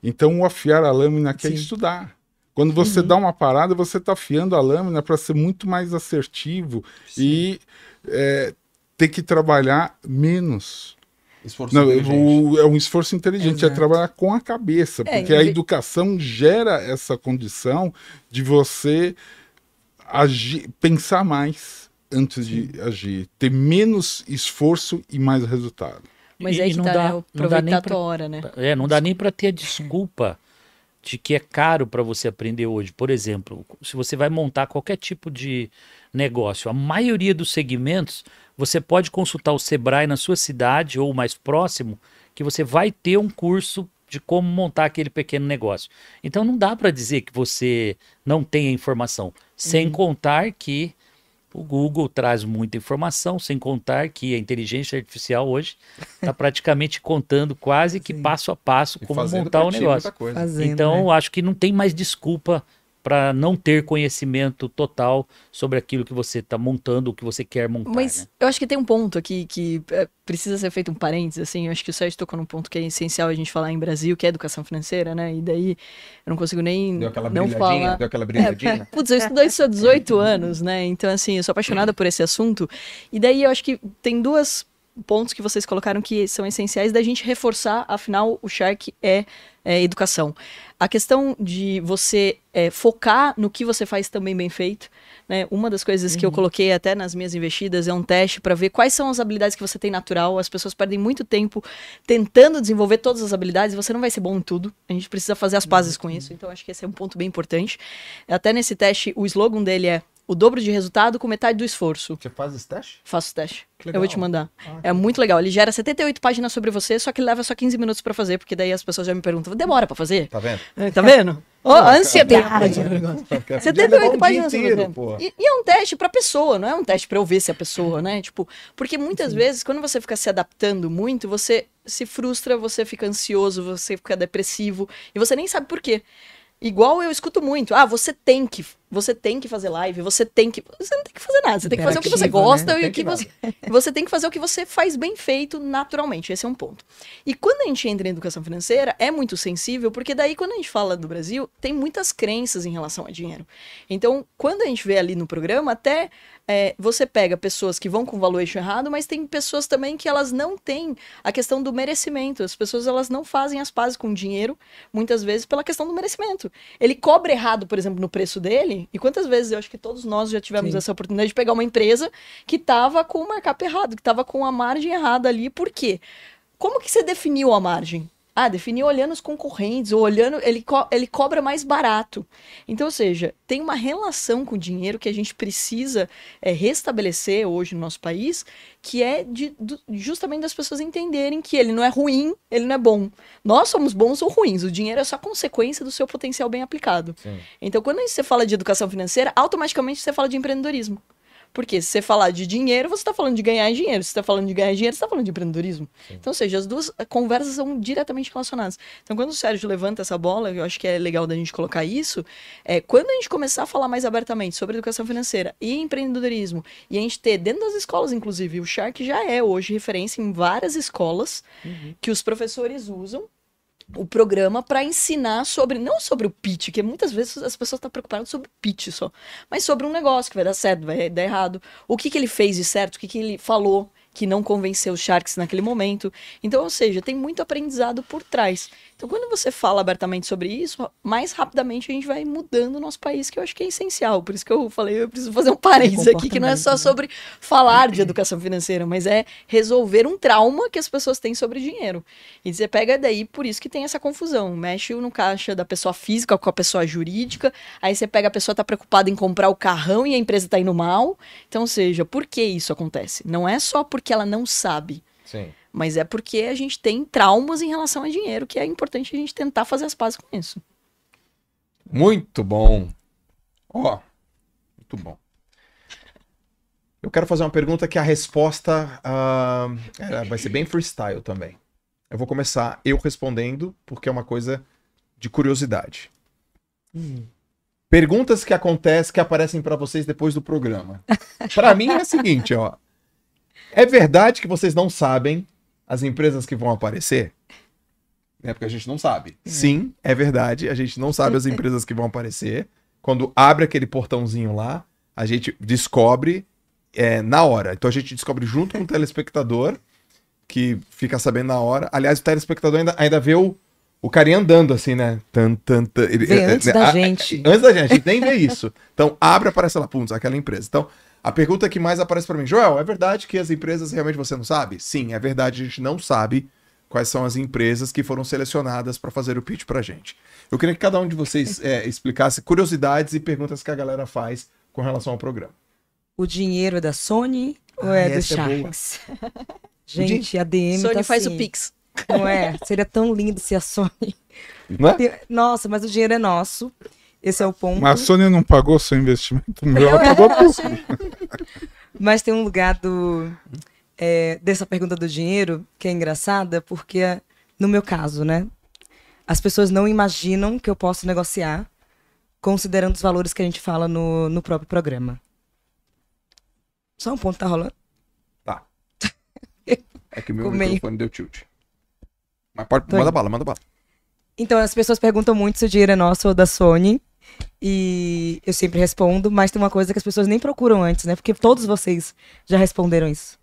Então, o afiar a lâmina quer é estudar. Quando você uhum. dá uma parada, você está afiando a lâmina para ser muito mais assertivo Sim. e é, ter que trabalhar menos. Esforço não, o, é um esforço inteligente, é Exato. é trabalhar com a cabeça, é, porque a educação gera essa condição de você agir, pensar mais antes Sim. de agir, ter menos esforço e mais resultado. Mas e, aí não tá, dá, né? não dá nem a tua hora, né? É, não dá nem para ter a desculpa de que é caro para você aprender hoje. Por exemplo, se você vai montar qualquer tipo de negócio, a maioria dos segmentos você pode consultar o Sebrae na sua cidade ou mais próximo, que você vai ter um curso de como montar aquele pequeno negócio. Então não dá para dizer que você não tem a informação, sem uhum. contar que o Google traz muita informação, sem contar que a inteligência artificial hoje está praticamente contando quase que Sim. passo a passo como montar o negócio. Fazendo, então, né? acho que não tem mais desculpa para não ter conhecimento total sobre aquilo que você está montando, o que você quer montar. Mas né? eu acho que tem um ponto aqui que é, precisa ser feito um parênteses, assim, eu acho que o Sérgio tocou num ponto que é essencial a gente falar em Brasil, que é educação financeira, né? E daí eu não consigo nem deu aquela não falar. Deu aquela brilhadinha. É, putz, eu estudo isso há 18 anos, né? Então, assim, eu sou apaixonada por esse assunto. E daí eu acho que tem duas pontos que vocês colocaram que são essenciais da gente reforçar, afinal, o Shark é, é educação. A questão de você é, focar no que você faz também bem feito. Né? Uma das coisas uhum. que eu uhum. coloquei até nas minhas investidas é um teste para ver quais são as habilidades que você tem natural. As pessoas perdem muito tempo tentando desenvolver todas as habilidades e você não vai ser bom em tudo. A gente precisa fazer as pazes uhum. com isso. Então, acho que esse é um ponto bem importante. Até nesse teste, o slogan dele é o dobro de resultado com metade do esforço. Você faz esse teste? Faço o teste. Eu vou te mandar. Ah, é muito legal. Ele gera 78 páginas sobre você, só que leva só 15 minutos para fazer, porque daí as pessoas já me perguntam, demora para fazer? Tá vendo? É, tá vendo? Oh, ansiedade. 78 um páginas sobre você. E, e, é um teste pra pessoa, não é um teste pra eu ver se é a pessoa, né? Tipo, porque muitas Sim. vezes, quando você fica se adaptando muito, você se frustra, você fica ansioso, você fica depressivo, e você nem sabe por quê. Igual eu escuto muito. Ah, você tem que, você tem que fazer live, você tem que, você não tem que fazer nada, você tem que fazer o que você gosta né? e o que, que você, você tem que fazer o que você faz bem feito naturalmente. Esse é um ponto. E quando a gente entra em educação financeira, é muito sensível, porque daí quando a gente fala do Brasil, tem muitas crenças em relação a dinheiro. Então, quando a gente vê ali no programa, até é, você pega pessoas que vão com valuation errado, mas tem pessoas também que elas não têm a questão do merecimento. As pessoas elas não fazem as pazes com dinheiro, muitas vezes, pela questão do merecimento. Ele cobra errado, por exemplo, no preço dele, e quantas vezes eu acho que todos nós já tivemos Sim. essa oportunidade de pegar uma empresa que tava com o markup errado, que tava com a margem errada ali. Por quê? Como que você definiu a margem? Ah, definiu olhando os concorrentes, ou olhando, ele, co- ele cobra mais barato. Então, ou seja, tem uma relação com o dinheiro que a gente precisa é, restabelecer hoje no nosso país, que é de, do- justamente das pessoas entenderem que ele não é ruim, ele não é bom. Nós somos bons ou ruins, o dinheiro é só consequência do seu potencial bem aplicado. Sim. Então, quando você fala de educação financeira, automaticamente você fala de empreendedorismo. Porque se você falar de dinheiro, você está falando de ganhar dinheiro. Se você está falando de ganhar dinheiro, você está falando de empreendedorismo. Então, ou seja, as duas eh, conversas são diretamente relacionadas. Então, quando o Sérgio levanta essa bola, eu acho que é legal da gente colocar isso, é quando a gente começar a falar mais abertamente sobre educação financeira e empreendedorismo, e a gente ter dentro das escolas, inclusive, o Shark já é hoje referência em várias escolas que os professores usam o programa para ensinar sobre, não sobre o pitch, que muitas vezes as pessoas estão preocupadas sobre o pitch só, mas sobre um negócio que vai dar certo, vai dar errado. O que, que ele fez de certo, o que, que ele falou que não convenceu os Sharks naquele momento. Então, ou seja, tem muito aprendizado por trás. Então, quando você fala abertamente sobre isso, mais rapidamente a gente vai mudando o nosso país, que eu acho que é essencial. Por isso que eu falei, eu preciso fazer um parênteses aqui, que não é só Comportamento, sobre falar de educação financeira, mas é resolver um trauma que as pessoas têm sobre dinheiro. E você pega daí, por isso que tem essa confusão. Mexe no caixa da pessoa física com a pessoa jurídica, aí você pega a pessoa tá preocupada em comprar o carrão e a empresa tá indo mal. Então, ou seja, por que isso acontece? Não é só porque ela não sabe, Sim. Mas é porque a gente tem traumas em relação a dinheiro, que é importante a gente tentar fazer as pazes com isso. Muito bom. Ó, muito bom. Eu quero fazer uma pergunta que a resposta é, vai ser bem freestyle também. Eu vou começar eu respondendo, porque é uma coisa de curiosidade. Perguntas que acontecem, que aparecem pra vocês depois do programa. Pra mim é o seguinte, ó. É verdade que vocês não sabem as empresas que vão aparecer? É porque a gente não sabe. Sim, é verdade. A gente não sabe as empresas que vão aparecer. Quando abre aquele portãozinho lá, a gente descobre é, na hora. Então a gente descobre junto com o telespectador, que fica sabendo na hora. Aliás, o telespectador ainda, ainda vê o, o carinha andando assim, né? Tan, tan, tan. Ele- Vê é, antes é, da a- gente. Antes da gente, a gente nem vê isso. Então abre, aparece lá, pum, aquela empresa. Então a pergunta que mais aparece pra mim, Joel, é verdade que as empresas realmente você não sabe? Sim, é verdade, a gente não sabe quais são as empresas que foram selecionadas para fazer o pitch pra gente. Eu queria que cada um de vocês é, explicasse curiosidades e perguntas que a galera faz com relação ao programa. O dinheiro é da Sony ou Ah, é do é. Sharks? Gente, a DM Sony tá faz assim, o Pix. Não é? Seria tão lindo se a Sony... Não é? Nossa, mas o dinheiro é nosso. Esse é o ponto. Mas a Sony não pagou seu investimento? O meu ela pagou tudo. Mas tem um lugar do, é, dessa pergunta do dinheiro que é engraçada, porque, no meu caso, né? As pessoas não imaginam que eu posso negociar considerando os valores que a gente fala no, no próprio programa. Só um ponto tá rolando. É que o meu Ficou meio- microfone deu tilt. Mas pode, manda bala, manda bala. Então, as pessoas perguntam muito se o dinheiro é nosso ou da Sony. E eu sempre respondo, mas tem uma coisa que as pessoas nem procuram antes, né? Porque todos vocês já responderam isso.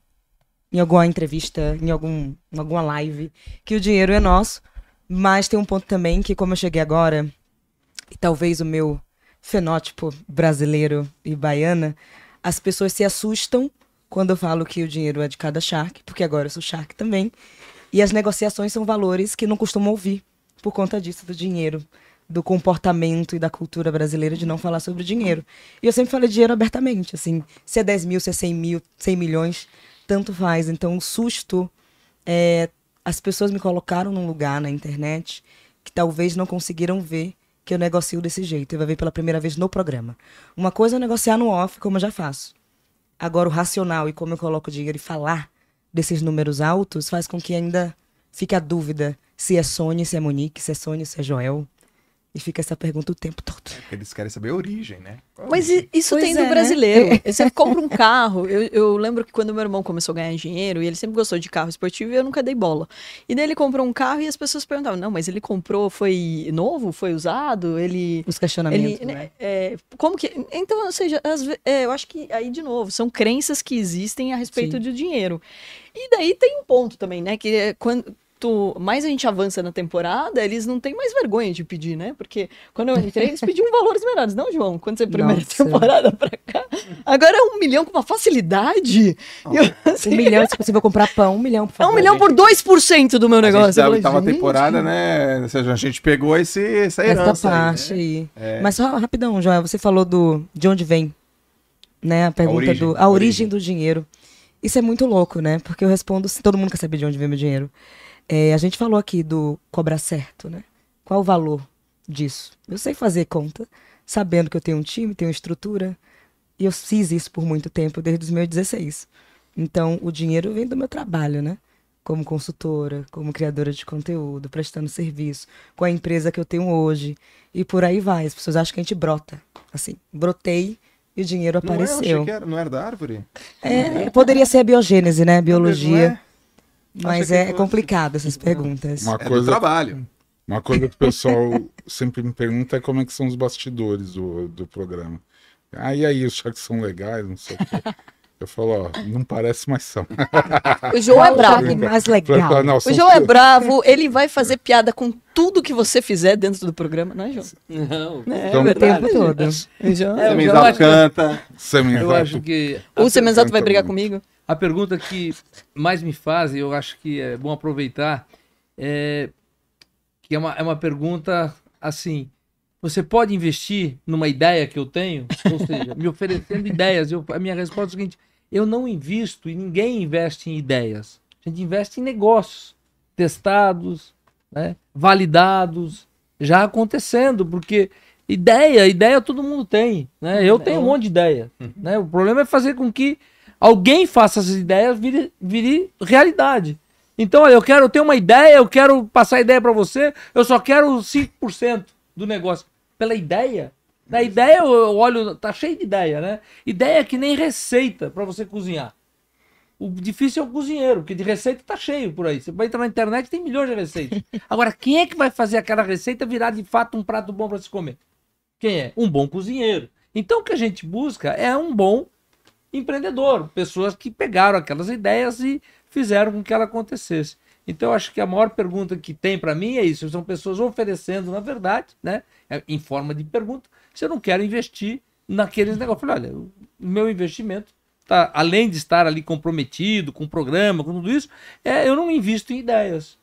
Em alguma entrevista, em, algum, em alguma live, que o dinheiro é nosso. Mas tem um ponto também que, como eu cheguei agora, e talvez o meu fenótipo brasileiro e baiana, as pessoas se assustam quando eu falo que o dinheiro é de cada Shark, porque agora eu sou Shark também. E as negociações são valores que não costumam ouvir por conta disso, do dinheiro, do comportamento e da cultura brasileira de não falar sobre dinheiro. E eu sempre falei dinheiro abertamente, assim, se é 10 mil, se é 100 mil, 100 milhões, tanto faz. Então, o susto é, as pessoas me colocaram num lugar na internet que talvez não conseguiram ver que eu negocio desse jeito. Eu vai ver pela primeira vez no programa. Uma coisa é negociar no off, como eu já faço. Agora, o racional e como eu coloco dinheiro e falar desses números altos faz com que ainda fique a dúvida se é Sony, se é Monique, se é Sony, se é Joel. E fica essa pergunta o tempo todo. Eles querem saber a origem, né? Qual Mas origem? isso Pois tem é, do né? brasileiro. Você compra um carro. Eu, eu lembro que quando meu irmão começou a ganhar dinheiro, e ele sempre gostou de carro esportivo, e eu nunca dei bola. E daí ele comprou um carro e as pessoas perguntavam: não, mas ele comprou, foi novo? Foi usado? Ele. Os questionamentos, Ele, né? né, é, como que. Então, ou seja, ve- é, eu acho que aí, de novo, são crenças que existem a respeito Sim. do dinheiro. E daí tem um ponto também, né? Que é quando. Mais a gente avança na temporada, eles não têm mais vergonha de pedir, né? Porque quando eu entrei, eles pediam valores menores. Não, João, quando você primeira Nossa. temporada pra cá. Agora é um milhão com uma facilidade. E eu, assim, Um milhão, se possível comprar pão, um milhão, por é favor. um milhão por 2% do meu A gente negócio. da oitava gente, temporada, né? Ou seja, a gente pegou esse, essa herança. Essa parte aí, né? aí. É. Mas só rapidão, Joel, você falou do de onde vem, né? A pergunta origem, do a a origem. origem do dinheiro. Isso é muito louco, né? Porque eu respondo, se todo mundo quer saber de onde vem meu dinheiro. É, a gente falou aqui do cobrar certo, né? Qual o valor disso? Eu sei fazer conta, sabendo que eu tenho um time, tenho estrutura, e eu fiz isso por muito tempo, desde os meus 16. Então, o dinheiro vem do meu trabalho, né? Como consultora, como criadora de conteúdo, prestando serviço, com a empresa que eu tenho hoje. E por aí vai. As pessoas acham que a gente brota. Assim, brotei e o dinheiro Não, é, apareceu. que era, não era da árvore? É, poderia ser a biogênese, né? Não Biologia. É? Mas é fosse. complicado essas perguntas. Uma É do coisa, trabalho. uma coisa que o pessoal sempre me pergunta é como é que são os bastidores do, do programa. Ah, e aí, os sharks são legais, não sei o quê. Eu falo, ó, não parece, mas são. O João é bravo. mais Não, legal. são O João é bravo, ele vai fazer piada com tudo que você fizer dentro do programa, não é, João? Não. É, Então- O tempo todo. O João- É, acho que- canta. semi Eu acho que O Semenzato vai brigar muito. comigo? A pergunta que mais me faz, e eu acho que é bom aproveitar, é que é uma, é uma pergunta assim: você pode investir numa ideia que eu tenho? Ou seja, me oferecendo ideias. Eu, a minha resposta é a seguinte: eu não invisto e ninguém investe em ideias. A gente investe em negócios testados, né, validados, já acontecendo, porque ideia, ideia todo mundo tem. Né? Eu tenho um monte de ideia. Né? O problema é fazer com que alguém faça essas ideias vire, vire realidade. Então, olha, eu quero ter uma ideia, eu quero passar a ideia para você, eu só quero 5% do negócio. Pela ideia? Na ideia eu eu olho, tá cheio de ideia, né? Ideia é que nem receita para você cozinhar. O difícil é o cozinheiro, porque de receita tá cheio por aí. Você vai entrar na internet tem milhões de receitas. Agora, quem é que vai fazer aquela receita virar de fato um prato bom para se comer? Quem é? Um bom cozinheiro. Então o que a gente busca é um bom empreendedor, pessoas que pegaram aquelas ideias e fizeram com que ela acontecesse. Então acho que a maior pergunta que tem para mim é isso, são pessoas oferecendo, na verdade, né, é, em forma de pergunta, se eu não quero investir naqueles negócios. Eu falei, olha, o meu investimento tá, além de estar ali comprometido com o programa, com tudo isso, é, eu não invisto em ideias.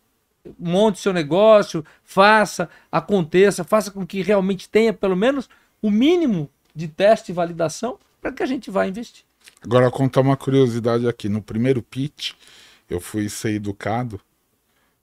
Monte seu negócio, faça, aconteça, faça com que realmente tenha pelo menos o mínimo de teste e validação para que a gente vá investir. Agora, contar uma curiosidade aqui. No primeiro pitch, eu fui ser educado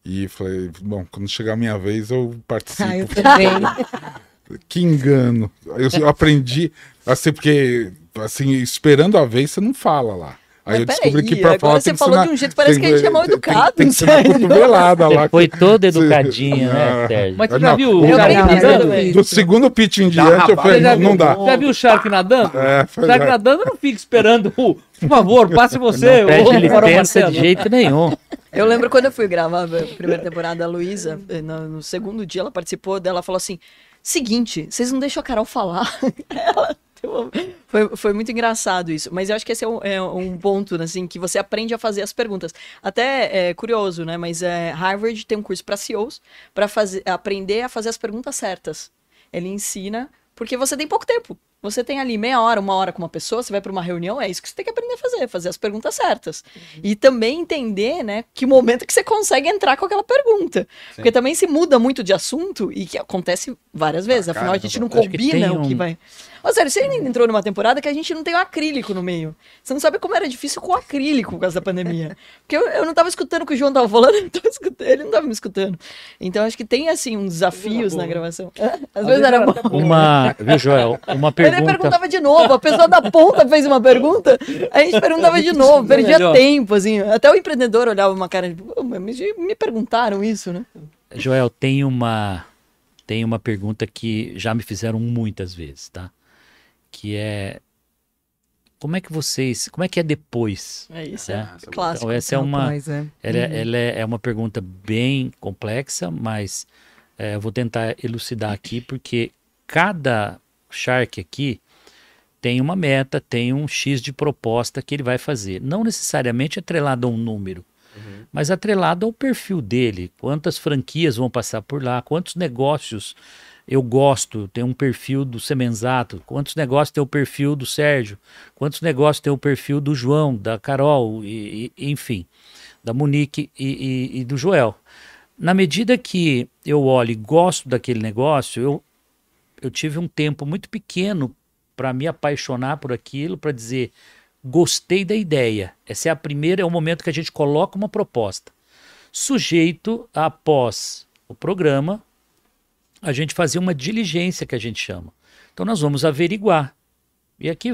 e falei, bom, quando chegar a minha vez, eu participo. Ah, eu também. Que engano. Eu, eu aprendi, assim, porque, assim, esperando a vez, você não fala lá. Aí Mas eu descobri que peraí, pra agora falar você tem que falou de um jeito, parece tem- que a gente é mal tem- educado, Tem, tem que ser na sério. cotovelada lá. Você foi todo educadinho, Ah. né, Sérgio? Mas você já viu o Shark nadando? Do segundo pitch em diante, eu falei, não, dá. Já viu o Shark nadando? É, O foi- Shark nadando não fica esperando, o- por favor, passe você. Não pede licença de jeito nenhum. Eu lembro quando eu fui gravar a primeira temporada da Luísa, no, no segundo dia ela participou dela, falou assim: seguinte, vocês não deixam a Carol falar. Ela foi, foi muito engraçado isso. Mas eu acho que esse é um, é um ponto, né, assim, que você aprende a fazer as perguntas. Até é curioso, né? Mas é, Harvard tem um curso para CEOs para fazer, aprender a fazer as perguntas certas. Ele ensina, porque você tem pouco tempo. Você tem ali meia hora, uma hora com uma pessoa, você vai para uma reunião, é isso que você tem que aprender a fazer, fazer as perguntas certas. E também entender, né, que momento que você consegue entrar com aquela pergunta. Porque também se muda muito de assunto e que acontece várias vezes. Ah, Afinal, a gente não combina tem o que um- vai. Ô, sério, você ainda entrou numa temporada que a gente não tem o acrílico no meio. Você não sabe como era difícil com o acrílico por causa da pandemia. Porque eu, eu não tava escutando o que o João tava falando, eu não tava escutando, ele não tava me escutando. Então acho que tem, assim, uns desafios na gravação. Às, vezes era bom. Uma, viu, Joel? Uma Ele pergunta. perguntava de novo, a pessoa da ponta fez uma pergunta, a gente perguntava de novo, perdia Melhor. tempo, assim. Até o empreendedor olhava uma cara de, "Pô, mas me, me perguntaram isso, né? Joel, tem uma tem uma pergunta que já me fizeram muitas vezes, tá? Que é como é que vocês, como é que é depois? É isso, É. é, Essa clássico. Então essa é uma, Rapaz, é. ela, é- ela é, é uma pergunta bem complexa, mas é, eu vou tentar elucidar aqui, porque cada Shark aqui tem uma meta, tem um X de proposta que ele vai fazer. Não necessariamente atrelado a um número, mas atrelado ao perfil dele. Quantas franquias vão passar por lá, quantos negócios eu gosto, tem um perfil do Semenzato, quantos negócios tem o perfil do Sérgio, quantos negócios tem o perfil do João, da Carol, e, e- enfim, da Monique e, e- e do Joel. Na medida que eu olho e gosto daquele negócio, eu, eu tive um tempo muito pequeno para me apaixonar por aquilo, para dizer gostei da ideia. Essa é a primeira, é o momento que a gente coloca uma proposta. Sujeito após o programa, a gente fazer uma diligência que a gente chama. Então nós vamos averiguar. E aqui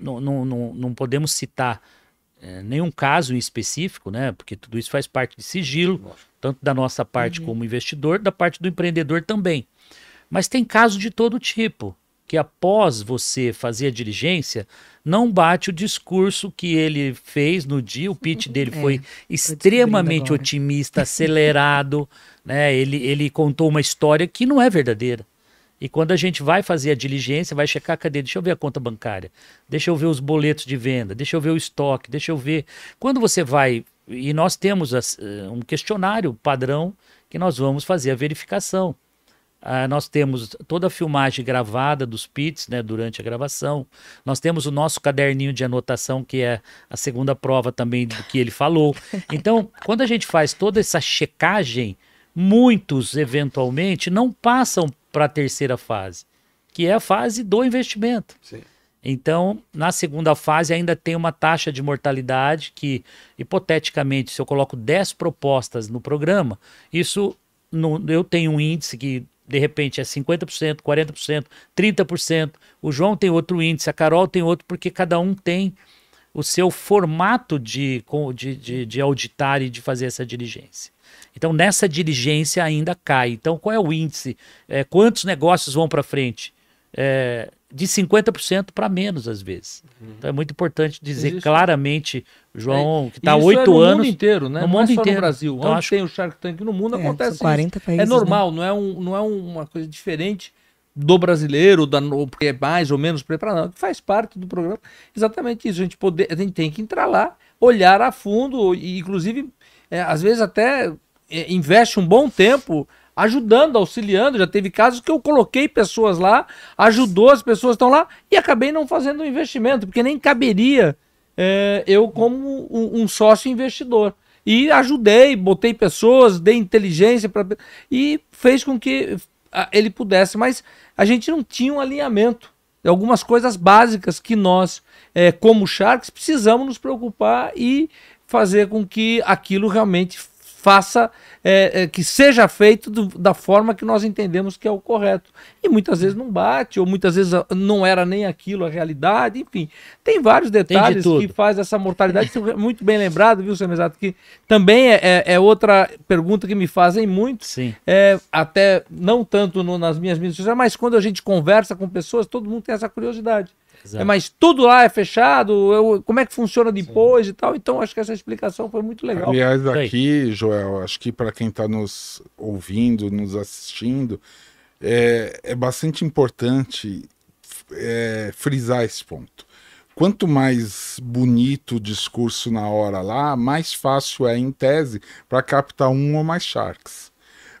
não, não, não, não podemos citar eh, nenhum caso em específico, né? Porque tudo isso faz parte de sigilo, tanto da nossa parte como investidor, da parte do empreendedor também. Mas tem casos de todo tipo, que após você fazer a diligência, não bate o discurso que ele fez no dia, o pitch dele É, foi extremamente otimista, acelerado, né? Ele, ele contou uma história que não é verdadeira. E quando a gente vai fazer a diligência, vai checar, cadê? Deixa eu ver a conta bancária, deixa eu ver os boletos de venda, deixa eu ver o estoque, deixa eu ver. Quando você vai, e nós temos eh, um questionário padrão que nós vamos fazer a verificação. Ah, nós temos toda a filmagem gravada dos pits né, durante a gravação. Nós temos o nosso caderninho de anotação, que é a segunda prova também do que ele falou. Então, quando a gente faz toda essa checagem, muitos eventualmente não passam para a terceira fase, que é a fase do investimento. Sim. Então, na segunda fase ainda tem uma taxa de mortalidade que, hipoteticamente, se eu coloco 10 propostas no programa, isso no- eu tenho um índice que de repente é 50%, 40%, 30%. O João tem outro índice, a Carol tem outro, porque cada um tem o seu formato de, de, de, de auditar e de fazer essa diligência. Então, nessa diligência ainda cai. Então, qual é o índice? É, quantos negócios vão para frente? É, de 50% para menos, às vezes. Então, é muito importante dizer Isso. claramente, João, que está Isso é oito no anos. mundo inteiro, né? no não mundo é só inteiro. no Brasil. Então, Onde acho- tem o Shark Tank no mundo, É, acontece são 40 isso. países. É né? normal, não, é um, não é uma coisa diferente do brasileiro, da, porque é mais ou menos preparado, não. Faz parte do programa. Exatamente isso. A gente, poder, a gente tem que entrar lá, olhar a fundo e, inclusive, é, às vezes até é, investe um bom tempo ajudando, auxiliando. Já teve casos que eu coloquei pessoas lá, ajudou, as pessoas estão lá e acabei não fazendo o investimento, porque nem caberia é, eu como um, um sócio investidor. E ajudei, botei pessoas, dei inteligência para e fez com que ah, ele pudesse, mas a gente não tinha um alinhamento. Algumas coisas básicas que nós, eh, como Sharks, precisamos nos preocupar e fazer com que aquilo realmente faça, eh, eh, que seja feito do- da forma que nós entendemos que é o correto. E muitas vezes não bate, ou muitas vezes ah, não era nem aquilo a realidade, enfim. Tem vários detalhes tudo. que faz essa mortalidade. É muito bem lembrado, viu, Sam Exato? Que também é, é- é outra pergunta que me fazem muito. Sim. É, até não tanto no- nas minhas mídias sociais, mas quando a gente conversa com pessoas, todo mundo tem essa curiosidade. Exato. É, mas tudo lá é fechado, eu- como é que funciona depois e tal. Então, acho que essa explicação foi muito legal. Aliás, aqui, Joel, acho que para quem está nos ouvindo, nos assistindo, é, é bastante importante é, frisar esse ponto. Quanto mais bonito o discurso na hora lá, mais fácil é, em tese, para captar um ou mais sharks.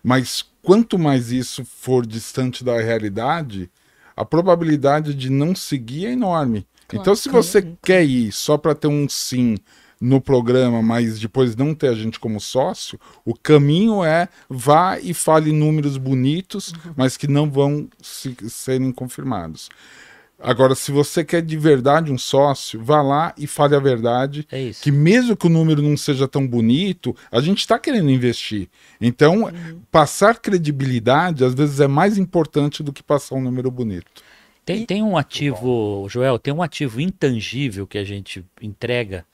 Mas quanto mais isso for distante da realidade, a probabilidade de não seguir é enorme. Claro. então, se você quer ir só para ter um sim no programa, mas depois não ter a gente como sócio, o caminho é vá e fale números bonitos, mas que não vão se- serem confirmados. Agora, se você quer de verdade um sócio, vá lá e fale a verdade, É isso. que mesmo que o número não seja tão bonito, a gente está querendo investir. Então, passar credibilidade às vezes é mais importante do que passar um número bonito. Tem, tem um ativo, Joel, tem um ativo intangível que a gente entrega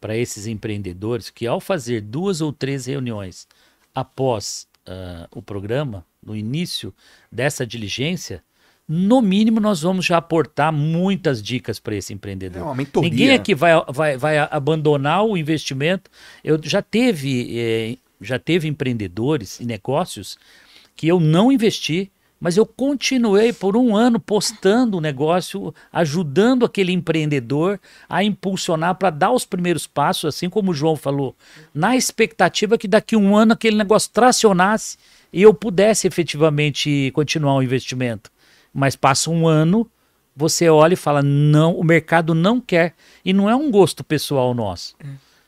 para esses empreendedores que ao fazer duas ou três reuniões após ah, o programa, no início dessa diligência, no mínimo nós vamos já aportar muitas dicas para esse É empreendedor. uma mentoria. Ninguém aqui vai, vai, vai abandonar o investimento. Eu já teve, eh, já teve empreendedores e negócios que eu não investi, mas eu continuei por um ano postando o negócio, ajudando aquele empreendedor a impulsionar para dar os primeiros passos, assim como o João falou, na expectativa que daqui a um ano aquele negócio tracionasse e eu pudesse efetivamente continuar o investimento. Mas passa um ano, você olha e fala: não, o mercado não quer. E não é um gosto pessoal nosso.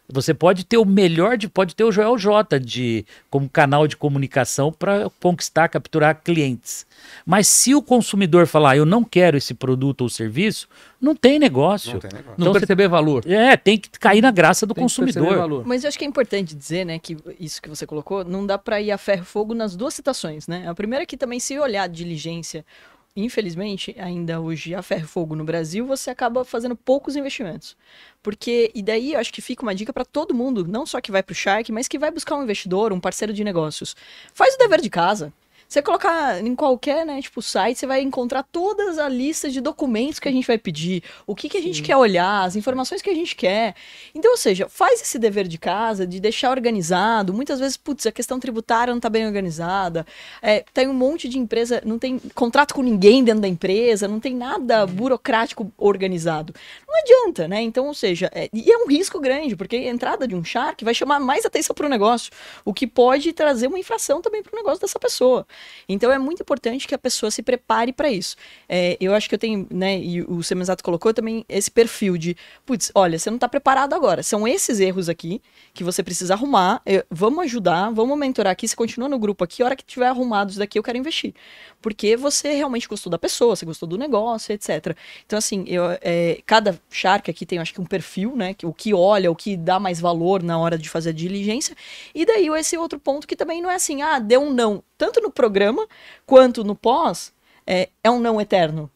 Você pode ter o melhor de, pode ter o Joel J de como canal de comunicação para conquistar, capturar clientes. Mas se o consumidor falar, eu não quero esse produto ou serviço, não tem negócio. Não tem negócio. Não Então você- perceber valor. É, tem que cair na graça do Tem consumidor. valor. Mas eu acho que é importante dizer, né, que isso que você colocou, não dá pra ir a ferro fogo nas duas citações, né? A primeira é que também, se olhar a diligência, infelizmente, ainda hoje a ferro e fogo no Brasil, você acaba fazendo poucos investimentos. Porque, e daí eu acho que fica uma dica pra todo mundo, não só que vai pro Shark, mas que vai buscar um investidor, um parceiro de negócios. Faz o dever de casa. Você colocar em qualquer, né, tipo, site, você vai encontrar todas a lista de documentos que a gente vai pedir, o que, que a gente quer olhar, as informações que a gente quer. Então, ou seja, faz esse dever de casa, de deixar organizado. Muitas vezes, putz, a questão tributária não está bem organizada. É, tem um monte de empresa, não tem contrato com ninguém dentro da empresa, não tem nada burocrático organizado. Não adianta, né? Então, ou seja, é, e é um risco grande, porque a entrada de um shark vai chamar mais atenção para o negócio, o que pode trazer uma infração também para o negócio dessa pessoa. Então, é muito importante que a pessoa se prepare para isso. É, eu acho que eu tenho, né, e o Semenzato colocou também esse perfil de, putz, olha, você não está preparado agora. São esses erros aqui que você precisa arrumar. Eu- vamos ajudar, vamos mentorar aqui. Você continua no grupo aqui, a hora que tiver arrumado isso daqui, eu quero investir. Porque você realmente gostou da pessoa, você gostou do negócio, etc. Então, assim, eu, é, cada Shark aqui tem, acho que, um perfil, né? que- O que olha, o que dá mais valor na hora de fazer a diligência. E daí esse outro ponto que também não é assim, ah, deu um não. Tanto no programa quanto no pós, é, é um não eterno.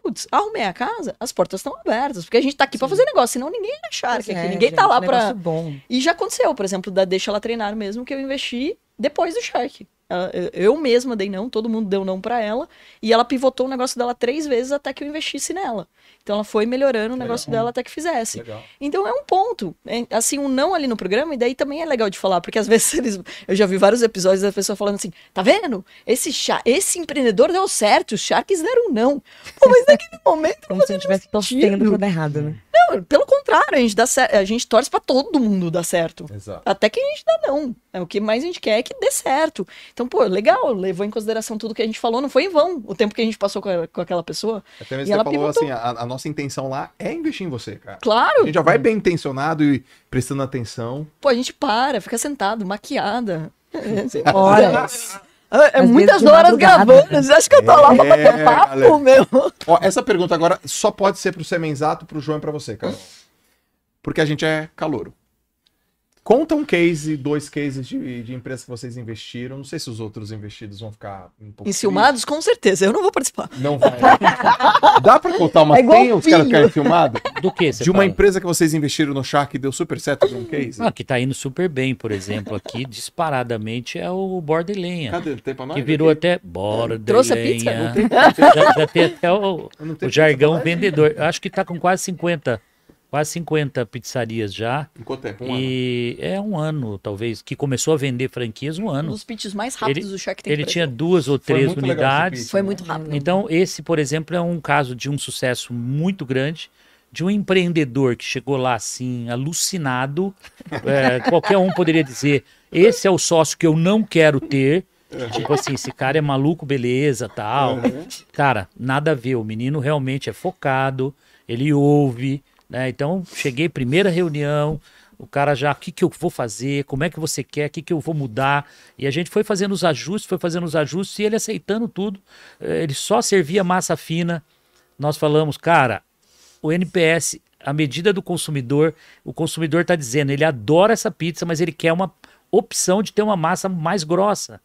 Putz, arrumei a casa, as portas estão abertas, porque a gente tá aqui pra fazer negócio, senão ninguém é Shark aqui, É, ninguém tá gente, lá pra. negócio bom. E já aconteceu, por exemplo, da Deixa Ela Treinar mesmo, que eu investi depois do Shark. Ela- eu- mesma dei não, todo mundo deu não pra ela, e ela pivotou o negócio dela três vezes até que eu investisse nela. Então ela foi melhorando o negócio dela até que fizesse. Legal. Então é um ponto. é, assim, um não ali no programa, e daí também é legal de falar, porque às vezes eles. Eu já vi vários episódios da pessoa falando assim: tá vendo? Esse, chá, esse empreendedor deu certo, os Sharks deram não. Pô, mas naquele momento não Como se gente estivesse torcendo pra dar errado, né? Não, pelo contrário, a gente, dá a gente torce pra todo mundo dar certo. Exato. Até que a gente dá não. É, o que mais a gente quer é que dê certo. Então, pô, legal, levou em consideração tudo que a gente falou, não foi em vão o tempo que a gente passou com, a- com aquela pessoa. Até mesmo E você ela falou pivotou. assim, a, a nossa intenção lá é investir em você, cara. A Claro, gente já vai bem intencionado e prestando atenção. pô, a gente para, fica sentado, maquiada. Horas. É, é Às muitas horas madrugada. gravando. Você acha que eu tô lá pra É, bater papo, galera. meu? Ó, essa pergunta agora só pode ser pro Semenzato, pro João e pra você, cara. Porque a gente é calouro. Conta um case, dois cases de, de empresas que vocês investiram. Não sei se os outros investidos vão ficar um pouco. Enciumados, com certeza. Eu não vou participar. Não vai. Dá pra contar uma É Tem os caras filho. ficarem filmados? Do que De uma fala? empresa que vocês investiram no Shark e deu super certo de um case? Ah, que tá indo super bem, por exemplo, aqui, disparadamente, é o Borderlenha. Cadê? Tem pra nós? Que virou aqui? até Borderlenha. Trouxe a pizza? Não Já, já tem até o, o jargão pizza vendedor. Acho que tá com quase 50, quase 50 pizzarias já. Em quanto tempo? Um ano. e é um ano, talvez, que começou a vender franquias um Um ano. dos pitches mais rápidos do Shark Tank Ele tinha duas ou Foi três esse unidades. pitch, Foi né? muito rápido. Então, esse, por exemplo, é um caso de um sucesso muito grande de um empreendedor que chegou lá assim, alucinado. É, qualquer um poderia dizer: esse é o sócio que eu não quero ter. Tipo assim, esse cara é maluco, beleza, tal. Cara, nada a ver. O menino realmente é focado, ele ouve, né? Então, cheguei, primeira reunião, o cara já, o que, que eu vou fazer, como é que você quer, o que, que eu vou mudar. E a gente foi fazendo os ajustes, foi fazendo os ajustes e ele aceitando tudo. Eh, Ele só servia massa fina. Nós falamos, cara, o NPS, a medida do consumidor, o consumidor está dizendo, ele adora essa pizza, mas ele quer uma opção de ter uma massa mais grossa.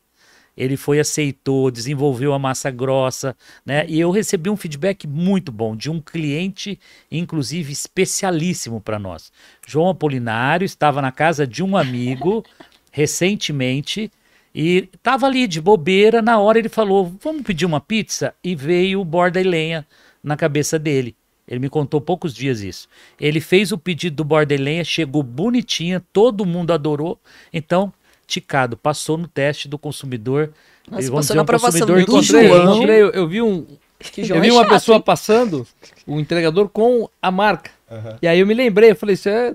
Ele foi, aceitou, desenvolveu a massa grossa, né? E eu recebi um feedback muito bom de um cliente, inclusive especialíssimo para nós. João Apolinário estava na casa de um amigo recentemente E tava ali de bobeira, na hora ele falou: "Vamos pedir uma pizza?" E veio o borda e lenha na cabeça dele. Ele me contou poucos dias isso. Ele fez o pedido do borda e lenha, chegou bonitinha, todo mundo adorou. Então, ticado, passou no teste do consumidor. Nossa, E vamos passou dizer, na um aprovação consumidor do João. eu, eu vi um, Que eu vi é uma chato, pessoa hein? passando, o entregador com a marca. Aham. E aí eu me lembrei, eu falei, isso é.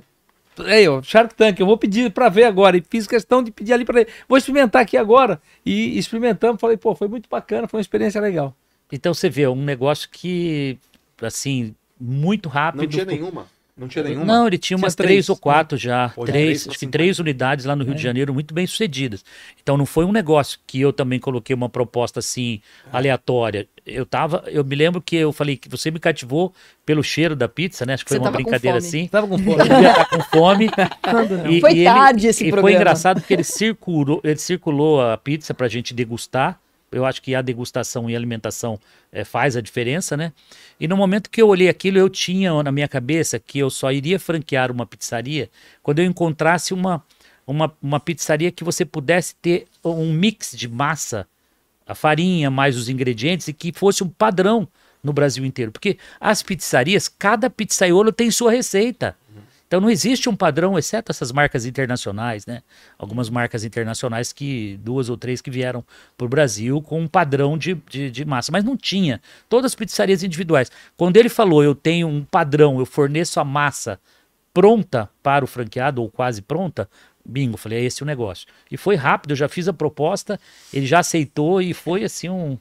Aí, ó, Shark Tank, eu vou pedir pra ver agora. E fiz questão de pedir ali pra ele. Vou experimentar aqui agora. E experimentamos, falei, pô, foi muito bacana, foi uma experiência legal. Então você vê, um negócio que, assim, muito rápido. Não tinha nenhuma. Não tinha nenhuma. Não, ele tinha Tinha umas três, três ou né? quatro já. Pô, de três, três acho que três unidades lá no Rio de Janeiro, muito bem sucedidas. Então não foi um negócio que eu também coloquei uma proposta assim, aleatória. Eu tava, eu me lembro que eu falei que você me cativou pelo cheiro da pizza, né? Acho que foi Você uma tava com brincadeira fome. assim. Tava com fome. Eu com fome. E- Foi e ele- tarde esse e foi programa. engraçado porque ele circulou, ele circulou a pizza pra gente degustar. Eu acho que a degustação e a alimentação eh, faz a diferença, né? E no momento que eu olhei aquilo, eu tinha na minha cabeça que eu só iria franquear uma pizzaria quando eu encontrasse uma, uma, uma pizzaria que você pudesse ter um mix de massa, a farinha mais os ingredientes e que fosse um padrão no Brasil inteiro. Porque as pizzarias, cada pizzaiolo tem sua receita. Então não existe um padrão, exceto essas marcas internacionais, né? Algumas marcas internacionais que, duas ou três que vieram para o Brasil com um padrão de, de, de massa, mas não tinha. Todas as pizzarias individuais. Quando ele falou, eu tenho um padrão, eu forneço a massa pronta para o franqueado, ou quase pronta, bingo, falei, é esse o negócio. E foi rápido, eu já fiz a proposta, ele já aceitou e foi assim um,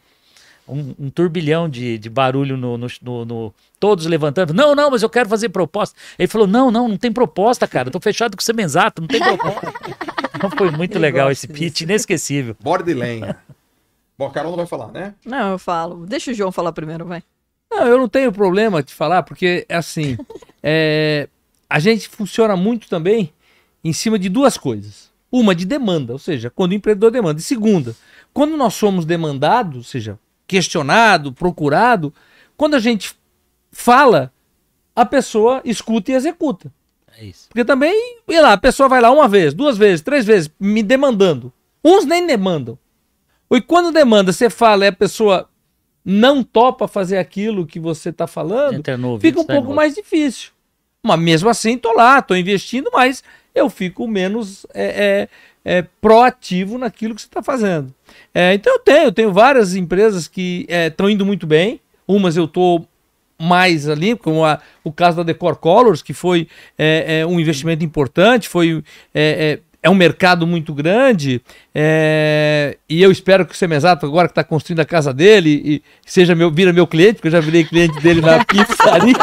um, um turbilhão de, de barulho no, no, no- no- Todos levantando. Não, não, mas eu quero fazer proposta. Ele falou: não, não, não tem proposta, cara. Eu tô fechado com o Semenzato, não tem proposta. então foi muito legal esse pitch, inesquecível. Borda e lenha. Bom, a Carol não vai falar, né? Não, eu falo. Deixa o João falar primeiro, vai. Não, eu não tenho problema de falar, porque é assim, é, a gente funciona muito também em cima de duas coisas. Uma de demanda, ou seja, quando o empreendedor demanda. E segunda, quando nós somos demandados, ou seja, questionado, procurado, quando a gente fala, a pessoa escuta e executa. É isso. Porque também, sei lá, a pessoa vai lá uma vez, duas vezes, três vezes, me demandando. Uns nem demandam. E quando demanda, você fala e a pessoa não topa fazer aquilo que você está falando, Entra no ouvido, fica um pouco outro. mais difícil. Mas mesmo assim, tô lá, tô investindo, mas eu fico menos é, é, é, proativo naquilo que você está fazendo. É, então eu tenho, eu tenho várias empresas que estão indo muito bem. Umas eu tô mais ali, como a- o caso da Decor Colors, que foi é, é, um investimento importante, foi é, é, é um mercado muito grande, é, e eu espero que o Semesato, agora que está construindo a casa dele, e seja meu, vira meu cliente, porque eu já virei cliente dele na pizzaria,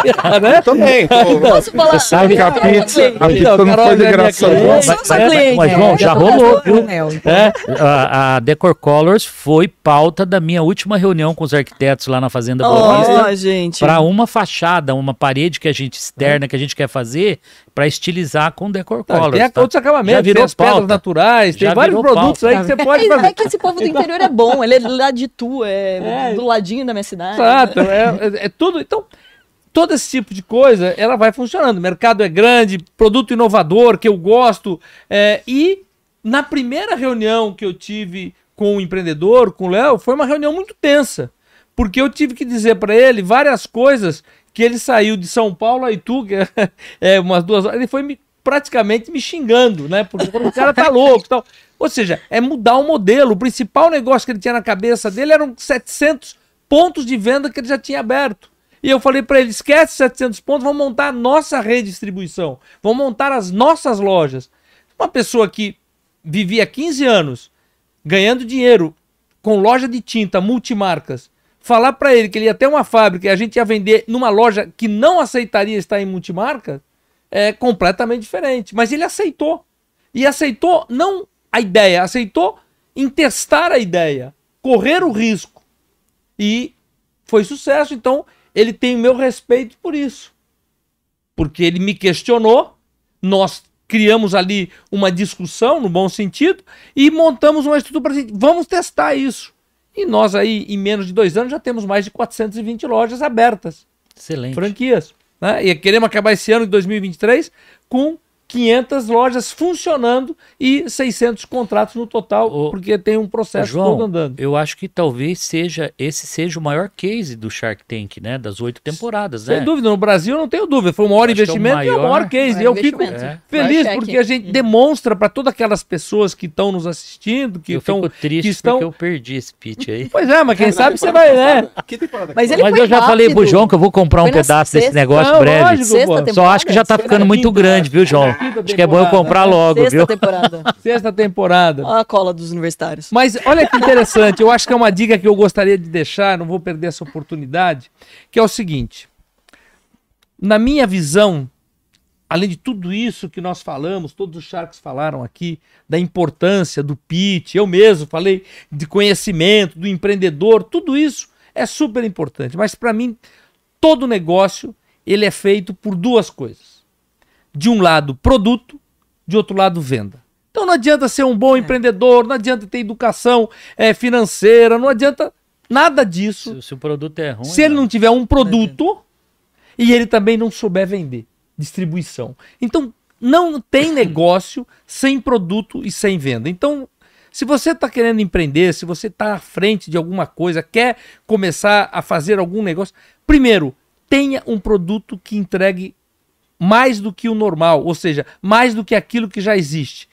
né? Também. pô. Posso falar? Você sabe que a pizza, a Então, pizza não Carol foi de é graça, não. Eu sua cliente. mas, João, já eu rolou, viu? então. É? A, a Decor Colors foi pauta da minha última reunião com os arquitetos lá na Fazenda. Ó, gente. Para uma fachada, uma parede que a gente externa, que a gente quer fazer, para estilizar com Decor Não, Colors. tem tá? outros acabamentos, Já virou tem as pedras naturais, tem Já vários produtos pauta. aí que você pode É, fazer. é que esse povo do interior é bom, ele é lá de Tu, é, É. do ladinho da minha cidade. Exato, é, é- é tudo. Então, todo esse tipo de coisa, ela vai funcionando. O mercado é grande, produto inovador, que eu gosto. é, e na primeira reunião que eu tive com o empreendedor, com o Léo, foi uma reunião muito tensa. Porque eu tive que dizer para ele várias coisas que ele saiu de São Paulo a Itu, que é, é umas duas horas, ele foi me- praticamente me xingando, né? Porque o cara tá louco tal. Ou seja, é mudar o modelo. O principal negócio que ele tinha na cabeça dele eram 700 pontos de venda que ele já tinha aberto. E eu falei para ele: esquece 700 pontos, vamos montar a nossa rede de distribuição, vamos montar as nossas lojas. Uma pessoa que vivia 15 anos ganhando dinheiro com loja de tinta multimarcas, falar para ele que ele ia ter uma fábrica e a gente ia vender numa loja que não aceitaria estar em multimarca, é completamente diferente. Mas ele aceitou. E aceitou não a ideia, aceitou em testar a ideia, correr o risco. E foi sucesso. Então, ele tem o meu respeito por isso. Porque ele me questionou, nós criamos ali uma discussão, no bom sentido, e montamos uma estrutura para vamos testar isso. E nós aí, em menos de dois anos, já temos mais de 420 lojas abertas Excelente. franquias. Né? E queremos acabar esse ano de 2023 com 500 lojas funcionando e 600 contratos no total, Ô, porque tem um processo João, todo andando. eu acho que talvez seja esse seja o maior case do Shark Tank, né? Das oito temporadas, né? Sem dúvida, no Brasil não tenho dúvida. Foi o maior que é o investimento e é o maior- maior case. Maior E eu fico investimento. É. feliz Maior porque a gente demonstra para todas aquelas pessoas que estão nos assistindo, que eu estão. fico triste que estão- porque eu perdi esse pitch aí. Pois é, mas quem sabe você vai, né? Que temporada Mas ele? Mas foi eu já falei pro rápido. João que eu vou comprar um pedaço desse sexta- negócio Não, breve. lógico. Só acho que já tá ficando muito grande, viu, João? Quinta Acho que é bom eu comprar logo, Sexta viu? temporada. Sexta temporada. Olha a cola dos universitários. Mas olha que interessante, eu acho que é uma dica que eu gostaria de deixar, não vou perder essa oportunidade, que é o seguinte. Na minha visão, além de tudo isso que nós falamos, todos os Sharks falaram aqui, da importância do pitch, eu mesmo falei de conhecimento, do empreendedor, tudo isso é super importante. Mas para mim, todo negócio, ele é feito por duas coisas. De um lado, produto, de outro lado, venda. Então não adianta ser um bom empreendedor, não adianta ter educação eh, financeira, não adianta nada disso Se, se o produto é ruim. se ele né? não tiver um produto e ele também não souber vender, distribuição. Então, não tem negócio sem produto e sem venda. Então, se você está querendo empreender, se você está à frente de alguma coisa, quer começar a fazer algum negócio, primeiro, tenha um produto que entregue mais do que o normal, ou seja, mais do que aquilo que já existe.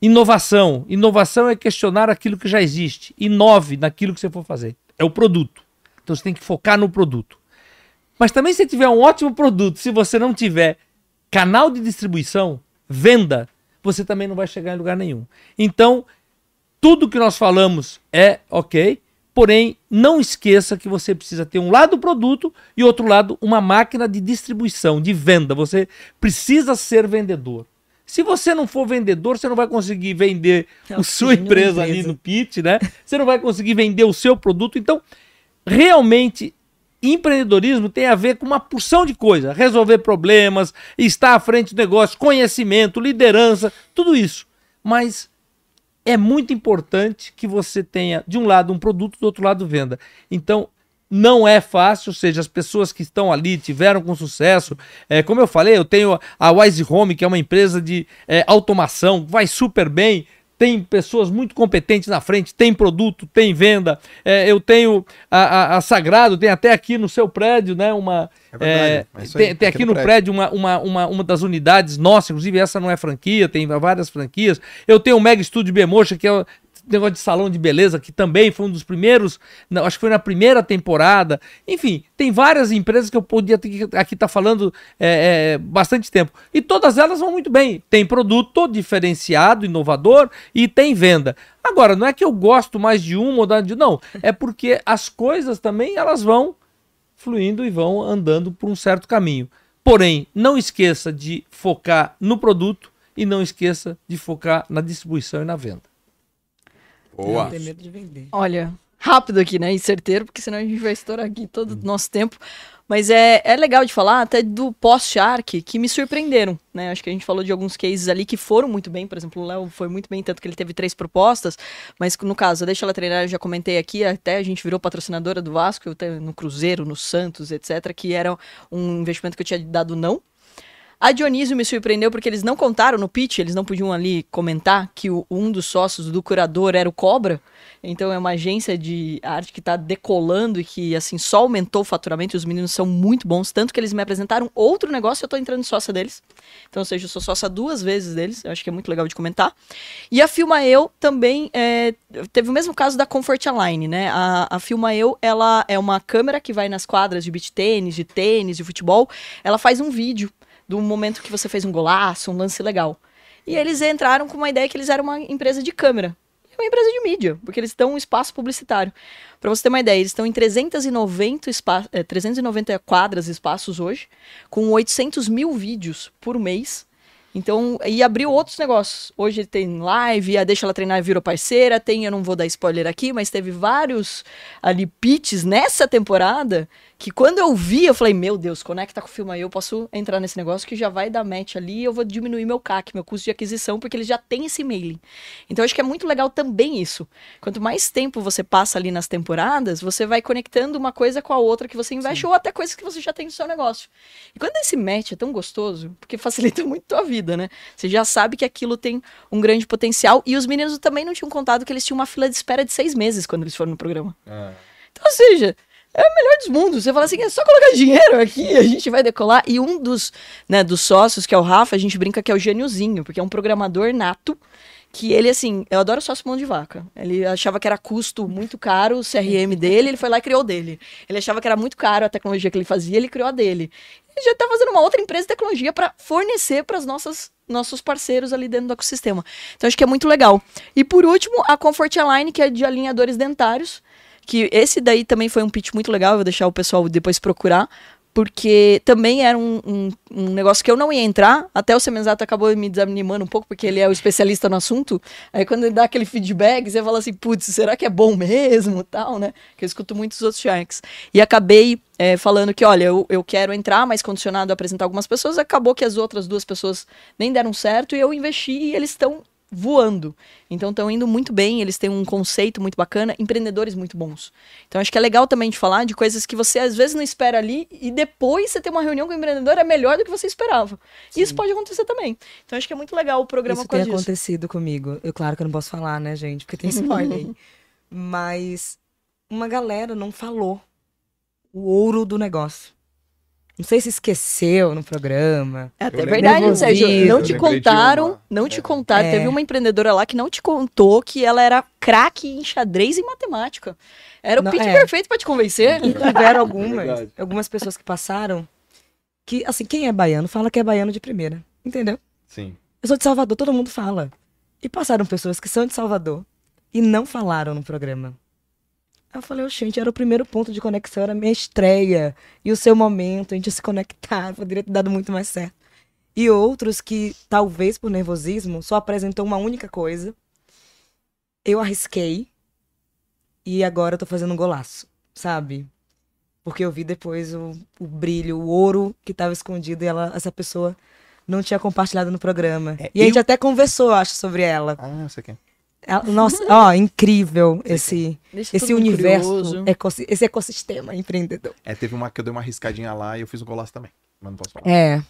Inovação. Inovação é questionar aquilo que já existe. Inove naquilo que você for fazer. É o produto. Então você tem que focar no produto. Mas também se tiver um ótimo produto, se você não tiver canal de distribuição, venda, você também não vai chegar em lugar nenhum. Então, tudo que nós falamos é ok, porém, não esqueça que você precisa ter um lado produto e outro lado uma máquina de distribuição, de venda. Você precisa ser vendedor. Se você não for vendedor, você não vai conseguir vender É a sua da empresa ali empresa. no pitch, né? Você não vai conseguir vender o seu produto. Então, realmente, empreendedorismo tem a ver com uma porção de coisa. Resolver problemas, estar à frente do negócio, conhecimento, liderança, tudo isso. Mas é muito importante que você tenha, de um lado, um produto, do outro lado, venda. Então, não é fácil, ou seja, as pessoas que estão ali tiveram com sucesso. É, como eu falei, eu tenho a Wise Home, que é uma empresa de é, automação, vai super bem. Tem pessoas muito competentes na frente, tem produto, tem venda. É, eu tenho a, a- a Sagrado, tem até aqui no seu prédio, né? Uma, É verdade, é, é isso aí, tem, tem aqui no prédio uma, uma, uma, uma das unidades nossa, inclusive essa não é franquia, tem várias franquias. Eu tenho o Mega Studio Bemocha, que é negócio de salão de beleza, que também foi um dos primeiros, acho que foi na primeira temporada. Enfim, tem várias empresas que eu podia ter, aqui estar falando é, é, bastante tempo. E todas elas vão muito bem. Tem produto diferenciado, inovador e tem venda. Agora, não é que eu gosto mais de uma ou de não, é porque as coisas também elas vão fluindo e vão andando por um certo caminho. Porém, não esqueça de focar no produto e não esqueça de focar na distribuição e na venda. Boa. Não tem medo de vender. Olha, rápido aqui, né? E certeiro, porque senão a gente vai estourar aqui todo o nosso tempo. Mas é, é legal de falar até do pós-Shark, que me surpreenderam, né? Acho que a gente falou de alguns cases ali que foram muito bem. Por exemplo, o Léo foi muito bem, tanto que ele teve três propostas. Mas no caso, deixa ela treinar, eu já comentei aqui, até a gente virou patrocinadora do Vasco, no Cruzeiro, no Santos, etc., que era um investimento que eu tinha dado não. A Dionísio me surpreendeu porque eles não contaram no pitch, eles não podiam ali comentar que o- um dos sócios do curador era o Cobra. Então é uma agência de arte que está decolando e que assim só aumentou o faturamento e os meninos são muito bons, tanto que eles me apresentaram outro negócio e eu tô entrando sócia deles. Então, ou seja, eu sou sócia duas vezes deles, eu acho que é muito legal de comentar. E a Filma Eu também é, teve o mesmo caso da Comfort Align, né? A, a Filma Eu, ela é uma câmera que vai nas quadras de beach tênis, de tênis, de futebol. Ela faz um vídeo do momento que você fez um golaço, um lance legal. E eles entraram com uma ideia que eles eram uma empresa de câmera. É uma empresa de mídia, porque eles dão um espaço publicitário. Para você ter uma ideia, eles estão em 390, espa eh, 390 quadras espaços hoje, com 800 mil vídeos por mês. Então, e abriu outros negócios. Hoje tem live, a Deixa Ela Treinar virou parceira, tem, eu não vou dar spoiler aqui, mas teve vários ali pitches nessa temporada que quando eu vi, eu falei, meu Deus, conecta com o filme aí, eu posso entrar nesse negócio que já vai dar match ali e eu vou diminuir meu CAC, meu custo de aquisição, porque eles já têm esse mailing. Então eu acho que é muito legal também isso. Quanto mais tempo você passa ali nas temporadas, você vai conectando uma coisa com a outra que você investe ou até coisas que você já tem no seu negócio. E quando esse match é tão gostoso, porque facilita muito a vida, né? Você já sabe que aquilo tem um grande potencial e os meninos também não tinham contado que eles tinham uma fila de espera de seis meses quando eles foram no programa. É. Então, ou seja, é o melhor dos mundos. Você fala assim, é só colocar dinheiro aqui, a gente vai decolar. E um dos, né, dos sócios, que é o Rafa, a gente brinca que é o gêniozinho, porque é um programador nato. Que ele, assim, eu adoro sócio mão de vaca. Ele achava que era custo muito caro o CRM dele, ele foi lá e criou o dele. Ele achava que era muito caro a tecnologia que ele fazia, ele criou a dele. Ele já tá fazendo uma outra empresa de tecnologia para fornecer para nossas nossos parceiros ali dentro do ecossistema. Então acho que é muito legal. E por último, a Comfort Align, que é de alinhadores dentários, que esse daí também foi um pitch muito legal, eu vou deixar o pessoal depois procurar, porque também era um, um, um negócio que eu não ia entrar, até o Semenzato acabou me desanimando um pouco, porque ele é o especialista no assunto, aí quando ele dá aquele feedback, você fala assim, putz, será que é bom mesmo, tal, né, que eu escuto muitos outros Sharks. E acabei é, falando que, olha, eu, eu quero entrar, mas condicionado a apresentar algumas pessoas, acabou que as outras duas pessoas nem deram certo, e eu investi e eles estão voando. Então estão indo muito bem, eles têm um conceito muito bacana, empreendedores muito bons. Então acho que é legal também de falar de coisas que você às vezes não espera ali e depois você ter uma reunião com o empreendedor é melhor do que você esperava. E Isso pode acontecer também. Então acho que é muito legal o programa Isso tem disso. acontecido comigo. Eu, claro que eu não posso falar, né, gente? Porque tem spoiler aí. Mas uma galera não falou o ouro do negócio. Não sei se esqueceu no programa. É até Eu verdade, lembrei- Sérgio. Não te contaram, não te contaram. É. Teve uma empreendedora lá que não te contou que ela era craque em xadrez e matemática. Era o Não, pitch é. perfeito pra te convencer. E tiveram algumas, Verdade. algumas pessoas que passaram que, assim, quem é baiano fala que é baiano de primeira. Entendeu? Sim. Eu sou de Salvador, todo mundo fala. E passaram pessoas que são de Salvador e não falaram no programa. Eu falei, oh, gente, era o primeiro ponto de conexão, era a minha estreia. E o seu momento, a gente se conectar, poderia ter dado muito mais certo. E outros que, talvez por nervosismo, só apresentou uma única coisa. Eu arrisquei. E agora eu tô fazendo um golaço, sabe? Porque eu vi depois o, o brilho, o ouro que tava escondido e ela, essa pessoa não tinha compartilhado no programa. É, e a gente eu- até conversou, eu acho, sobre ela. Ah, não sei. Ela- Nossa, ó, incrível esse, Deixa esse universo, esse ecossistema empreendedor. É, teve uma que eu dei uma arriscadinha lá e eu fiz um golaço também. Mas não posso falar. É.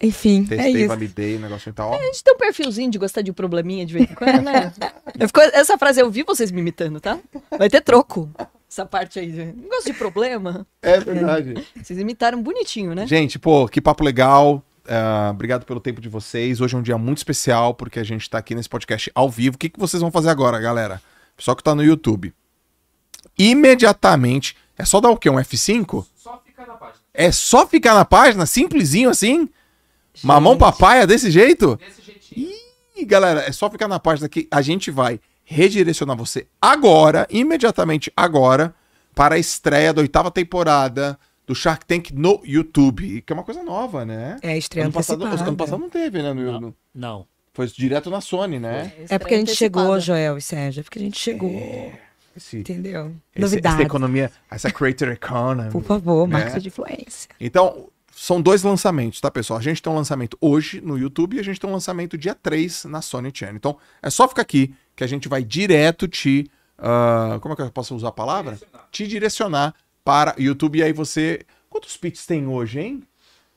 Enfim, é Testei, isso. validei, o negócio e tal. Ó, A gente tem um perfilzinho de gostar de probleminha de vez em quando, né? Eu fico- essa frase eu vi vocês me imitando, tá? Vai ter troco. Essa parte aí. Não gosto de problema. É verdade. Vocês imitaram bonitinho, né? Gente, pô, que papo legal. Ah, obrigado pelo tempo de vocês. Hoje é um dia muito especial porque a gente tá aqui nesse podcast ao vivo. O que, que vocês vão fazer agora, galera? Pessoal que tá no YouTube. Imediatamente. É só dar o quê? Um F5? Só ficar na página. É só ficar na página, simplesinho assim? Mamão Gente. papaya desse jeito? Desse jeitinho. E galera, é só ficar na página que a gente vai redirecionar você agora, imediatamente agora, para a estreia da oitava temporada do Shark Tank no YouTube, que é uma coisa nova, né? É, estreia Ano passado, ano passado não teve, né? no- Não. no- Não. foi direto na Sony, né? É porque a gente chegou. Joel e Sérgio. É porque a gente chegou. Esse, Entendeu? esse- Novidades. essa economia, essa creator economy. Por favor, né? marketing de influência. Então, são dois lançamentos, tá, pessoal? A gente tem um lançamento hoje no YouTube e a gente tem um lançamento dia 3 na Sony Channel. Então, é só ficar aqui que a gente vai direto te. ah, como é que eu posso usar a palavra? Te direcionar para YouTube. E aí você. Quantos pits tem hoje, hein?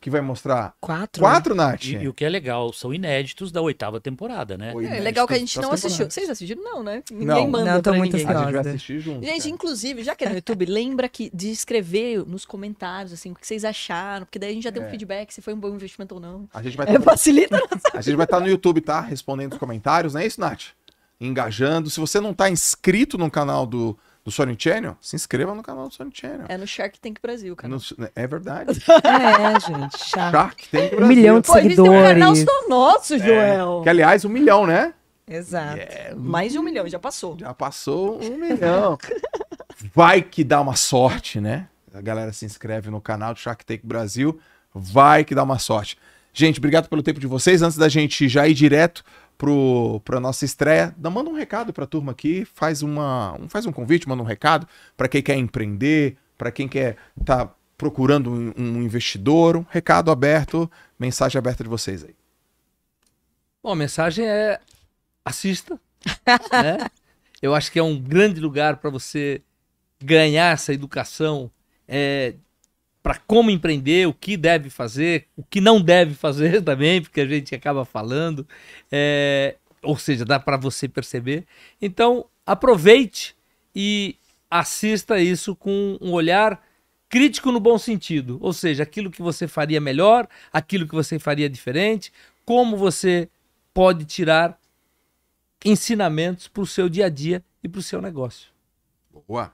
Que vai mostrar? Quatro? Quatro, Nath? E, e o que é legal, são inéditos da oitava temporada, né? É né? legal que a gente não assistiu. Vocês assistiram? Não, né? Ninguém Não. manda Não, tô pra muito ninguém. A gente vai assistir junto. Gente, cara. inclusive, já que é no YouTube, lembra que de escrever nos comentários, assim, o que vocês acharam, porque daí a gente já tem um feedback se foi um bom investimento ou não. A gente vai É, facilita. A gente vai estar no YouTube, tá? Respondendo os comentários, não é isso, Nath? Engajando. Se você não tá inscrito no canal do, do Sony Channel, se inscreva no canal do Sony Channel. É no Shark Tank Brasil, cara. No- é verdade. É, gente. Chato. Shark Tank Um Brasil. milhão de Pô, eles têm um canal seguidores. só nosso, Joel. Que, aliás, um milhão, né? Exato. Mais de um milhão, já passou. Já passou um milhão. Vai que dá uma sorte, né? A galera se inscreve no canal do Shark Tank Brasil. Vai que dá uma sorte. Gente, obrigado pelo tempo de vocês. Antes da gente já ir direto pro, pra nossa estreia, manda um recado pra turma aqui. Faz, uma, um, faz um convite, manda um recado pra quem quer empreender, para quem quer tá procurando um, um investidor, um recado aberto, mensagem aberta de vocês aí. Bom, a mensagem é assista. né? Eu acho que é um grande lugar para você ganhar essa educação é, para como empreender, o que deve fazer, o que não deve fazer também, porque a gente acaba falando. É, ou seja, dá para você perceber. Então, aproveite e assista isso com um olhar crítico no bom sentido, ou seja, aquilo que você faria melhor, aquilo que você faria diferente, como você pode tirar ensinamentos para o seu dia a dia e para o seu negócio. Boa.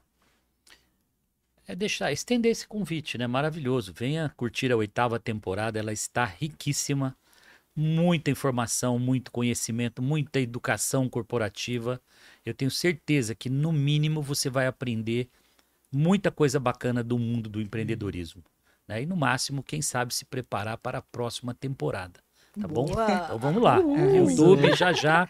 É deixar, estender esse convite, né? Maravilhoso. Venha curtir a oitava temporada, ela está riquíssima. Muita informação, muito conhecimento, muita educação corporativa. Eu tenho certeza que, no mínimo, você vai aprender muita coisa bacana do mundo do empreendedorismo. Né? E, no máximo, quem sabe se preparar para a próxima temporada. Tá bom? Boa. Então vamos lá. YouTube já já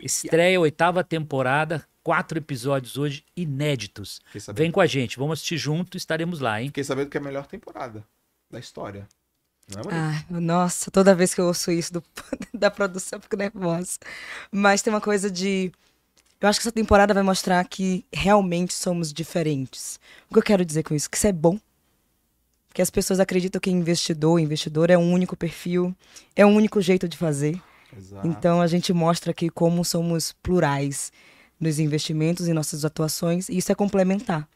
estreia a oitava temporada, quatro episódios hoje inéditos. Vem com a gente, vamos assistir junto, estaremos lá, hein? fiquei sabendo que é a melhor temporada da história. Não é, Maria? Ah, nossa, toda vez que eu ouço isso do- da produção, eu fico nervosa. Mas tem uma coisa de. Eu acho que essa temporada vai mostrar que realmente somos diferentes. O que eu quero dizer com isso? Que isso é bom. Que as pessoas acreditam que investidor, investidor é um único perfil, é um único jeito de fazer. Exato. Então a gente mostra aqui como somos plurais nos investimentos e nossas atuações, e isso é complementar,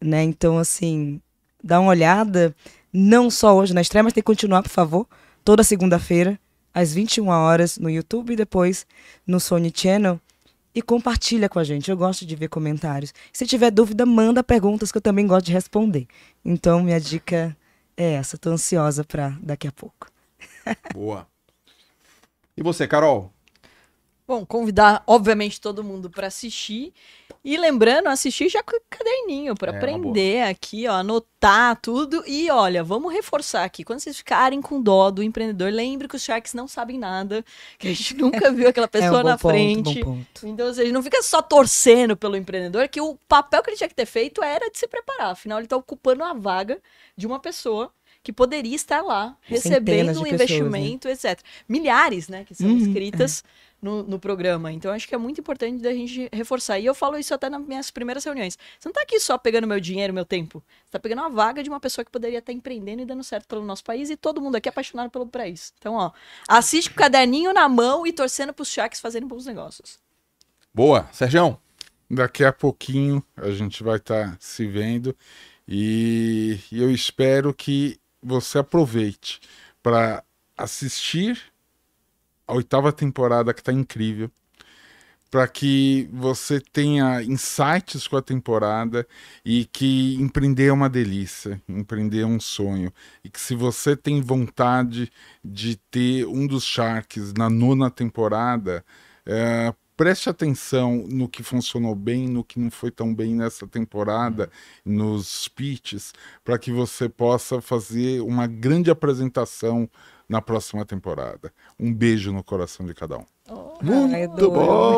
né? Então assim, dá uma olhada, não só hoje na estreia, mas tem que continuar, por favor, toda segunda-feira às 21 horas no YouTube e depois no Sony Channel e compartilha com a gente. Eu gosto de ver comentários. Se tiver dúvida, manda perguntas que eu também gosto de responder. Então minha dica é essa, tô ansiosa para daqui a pouco. Boa. E você, Carol? Bom, convidar, obviamente, todo mundo para assistir. E lembrando, assistir já com o caderninho, para É, aprender aqui, ó, anotar tudo. E olha, vamos reforçar aqui. Quando vocês ficarem com dó do empreendedor, lembre que os Sharks não sabem nada, que a gente nunca viu aquela pessoa é um na ponto, frente. Então, ou seja, não fica só torcendo pelo empreendedor, que o papel que ele tinha que ter feito era de se preparar. Afinal, ele está ocupando a vaga de uma pessoa que poderia estar lá recebendo um pessoas, né? investimento, etc. Milhares, né, que são Uhum, inscritas no, no programa. Então, acho que é muito importante da gente reforçar. E eu falo isso até nas minhas primeiras reuniões. Você não está aqui só pegando meu dinheiro, meu tempo. Você está pegando uma vaga de uma pessoa que poderia estar empreendendo e dando certo pelo nosso país. E todo mundo aqui é apaixonado pelo país. Então, ó, assiste com o caderninho na mão e torcendo para os Sharks fazerem bons negócios. Boa. Sergião? Daqui a pouquinho a gente vai estar se vendo e eu espero que você aproveite para assistir a oitava temporada que está incrível, para que você tenha insights com a temporada e que empreender é uma delícia, empreender é um sonho. E que se você tem vontade de ter um dos Sharks na nona temporada, é, preste atenção no que funcionou bem, no que não foi tão bem nessa temporada, nos pitches, para que você possa fazer uma grande apresentação na próxima temporada. Um beijo no coração de cada um. Ai, Muito bom.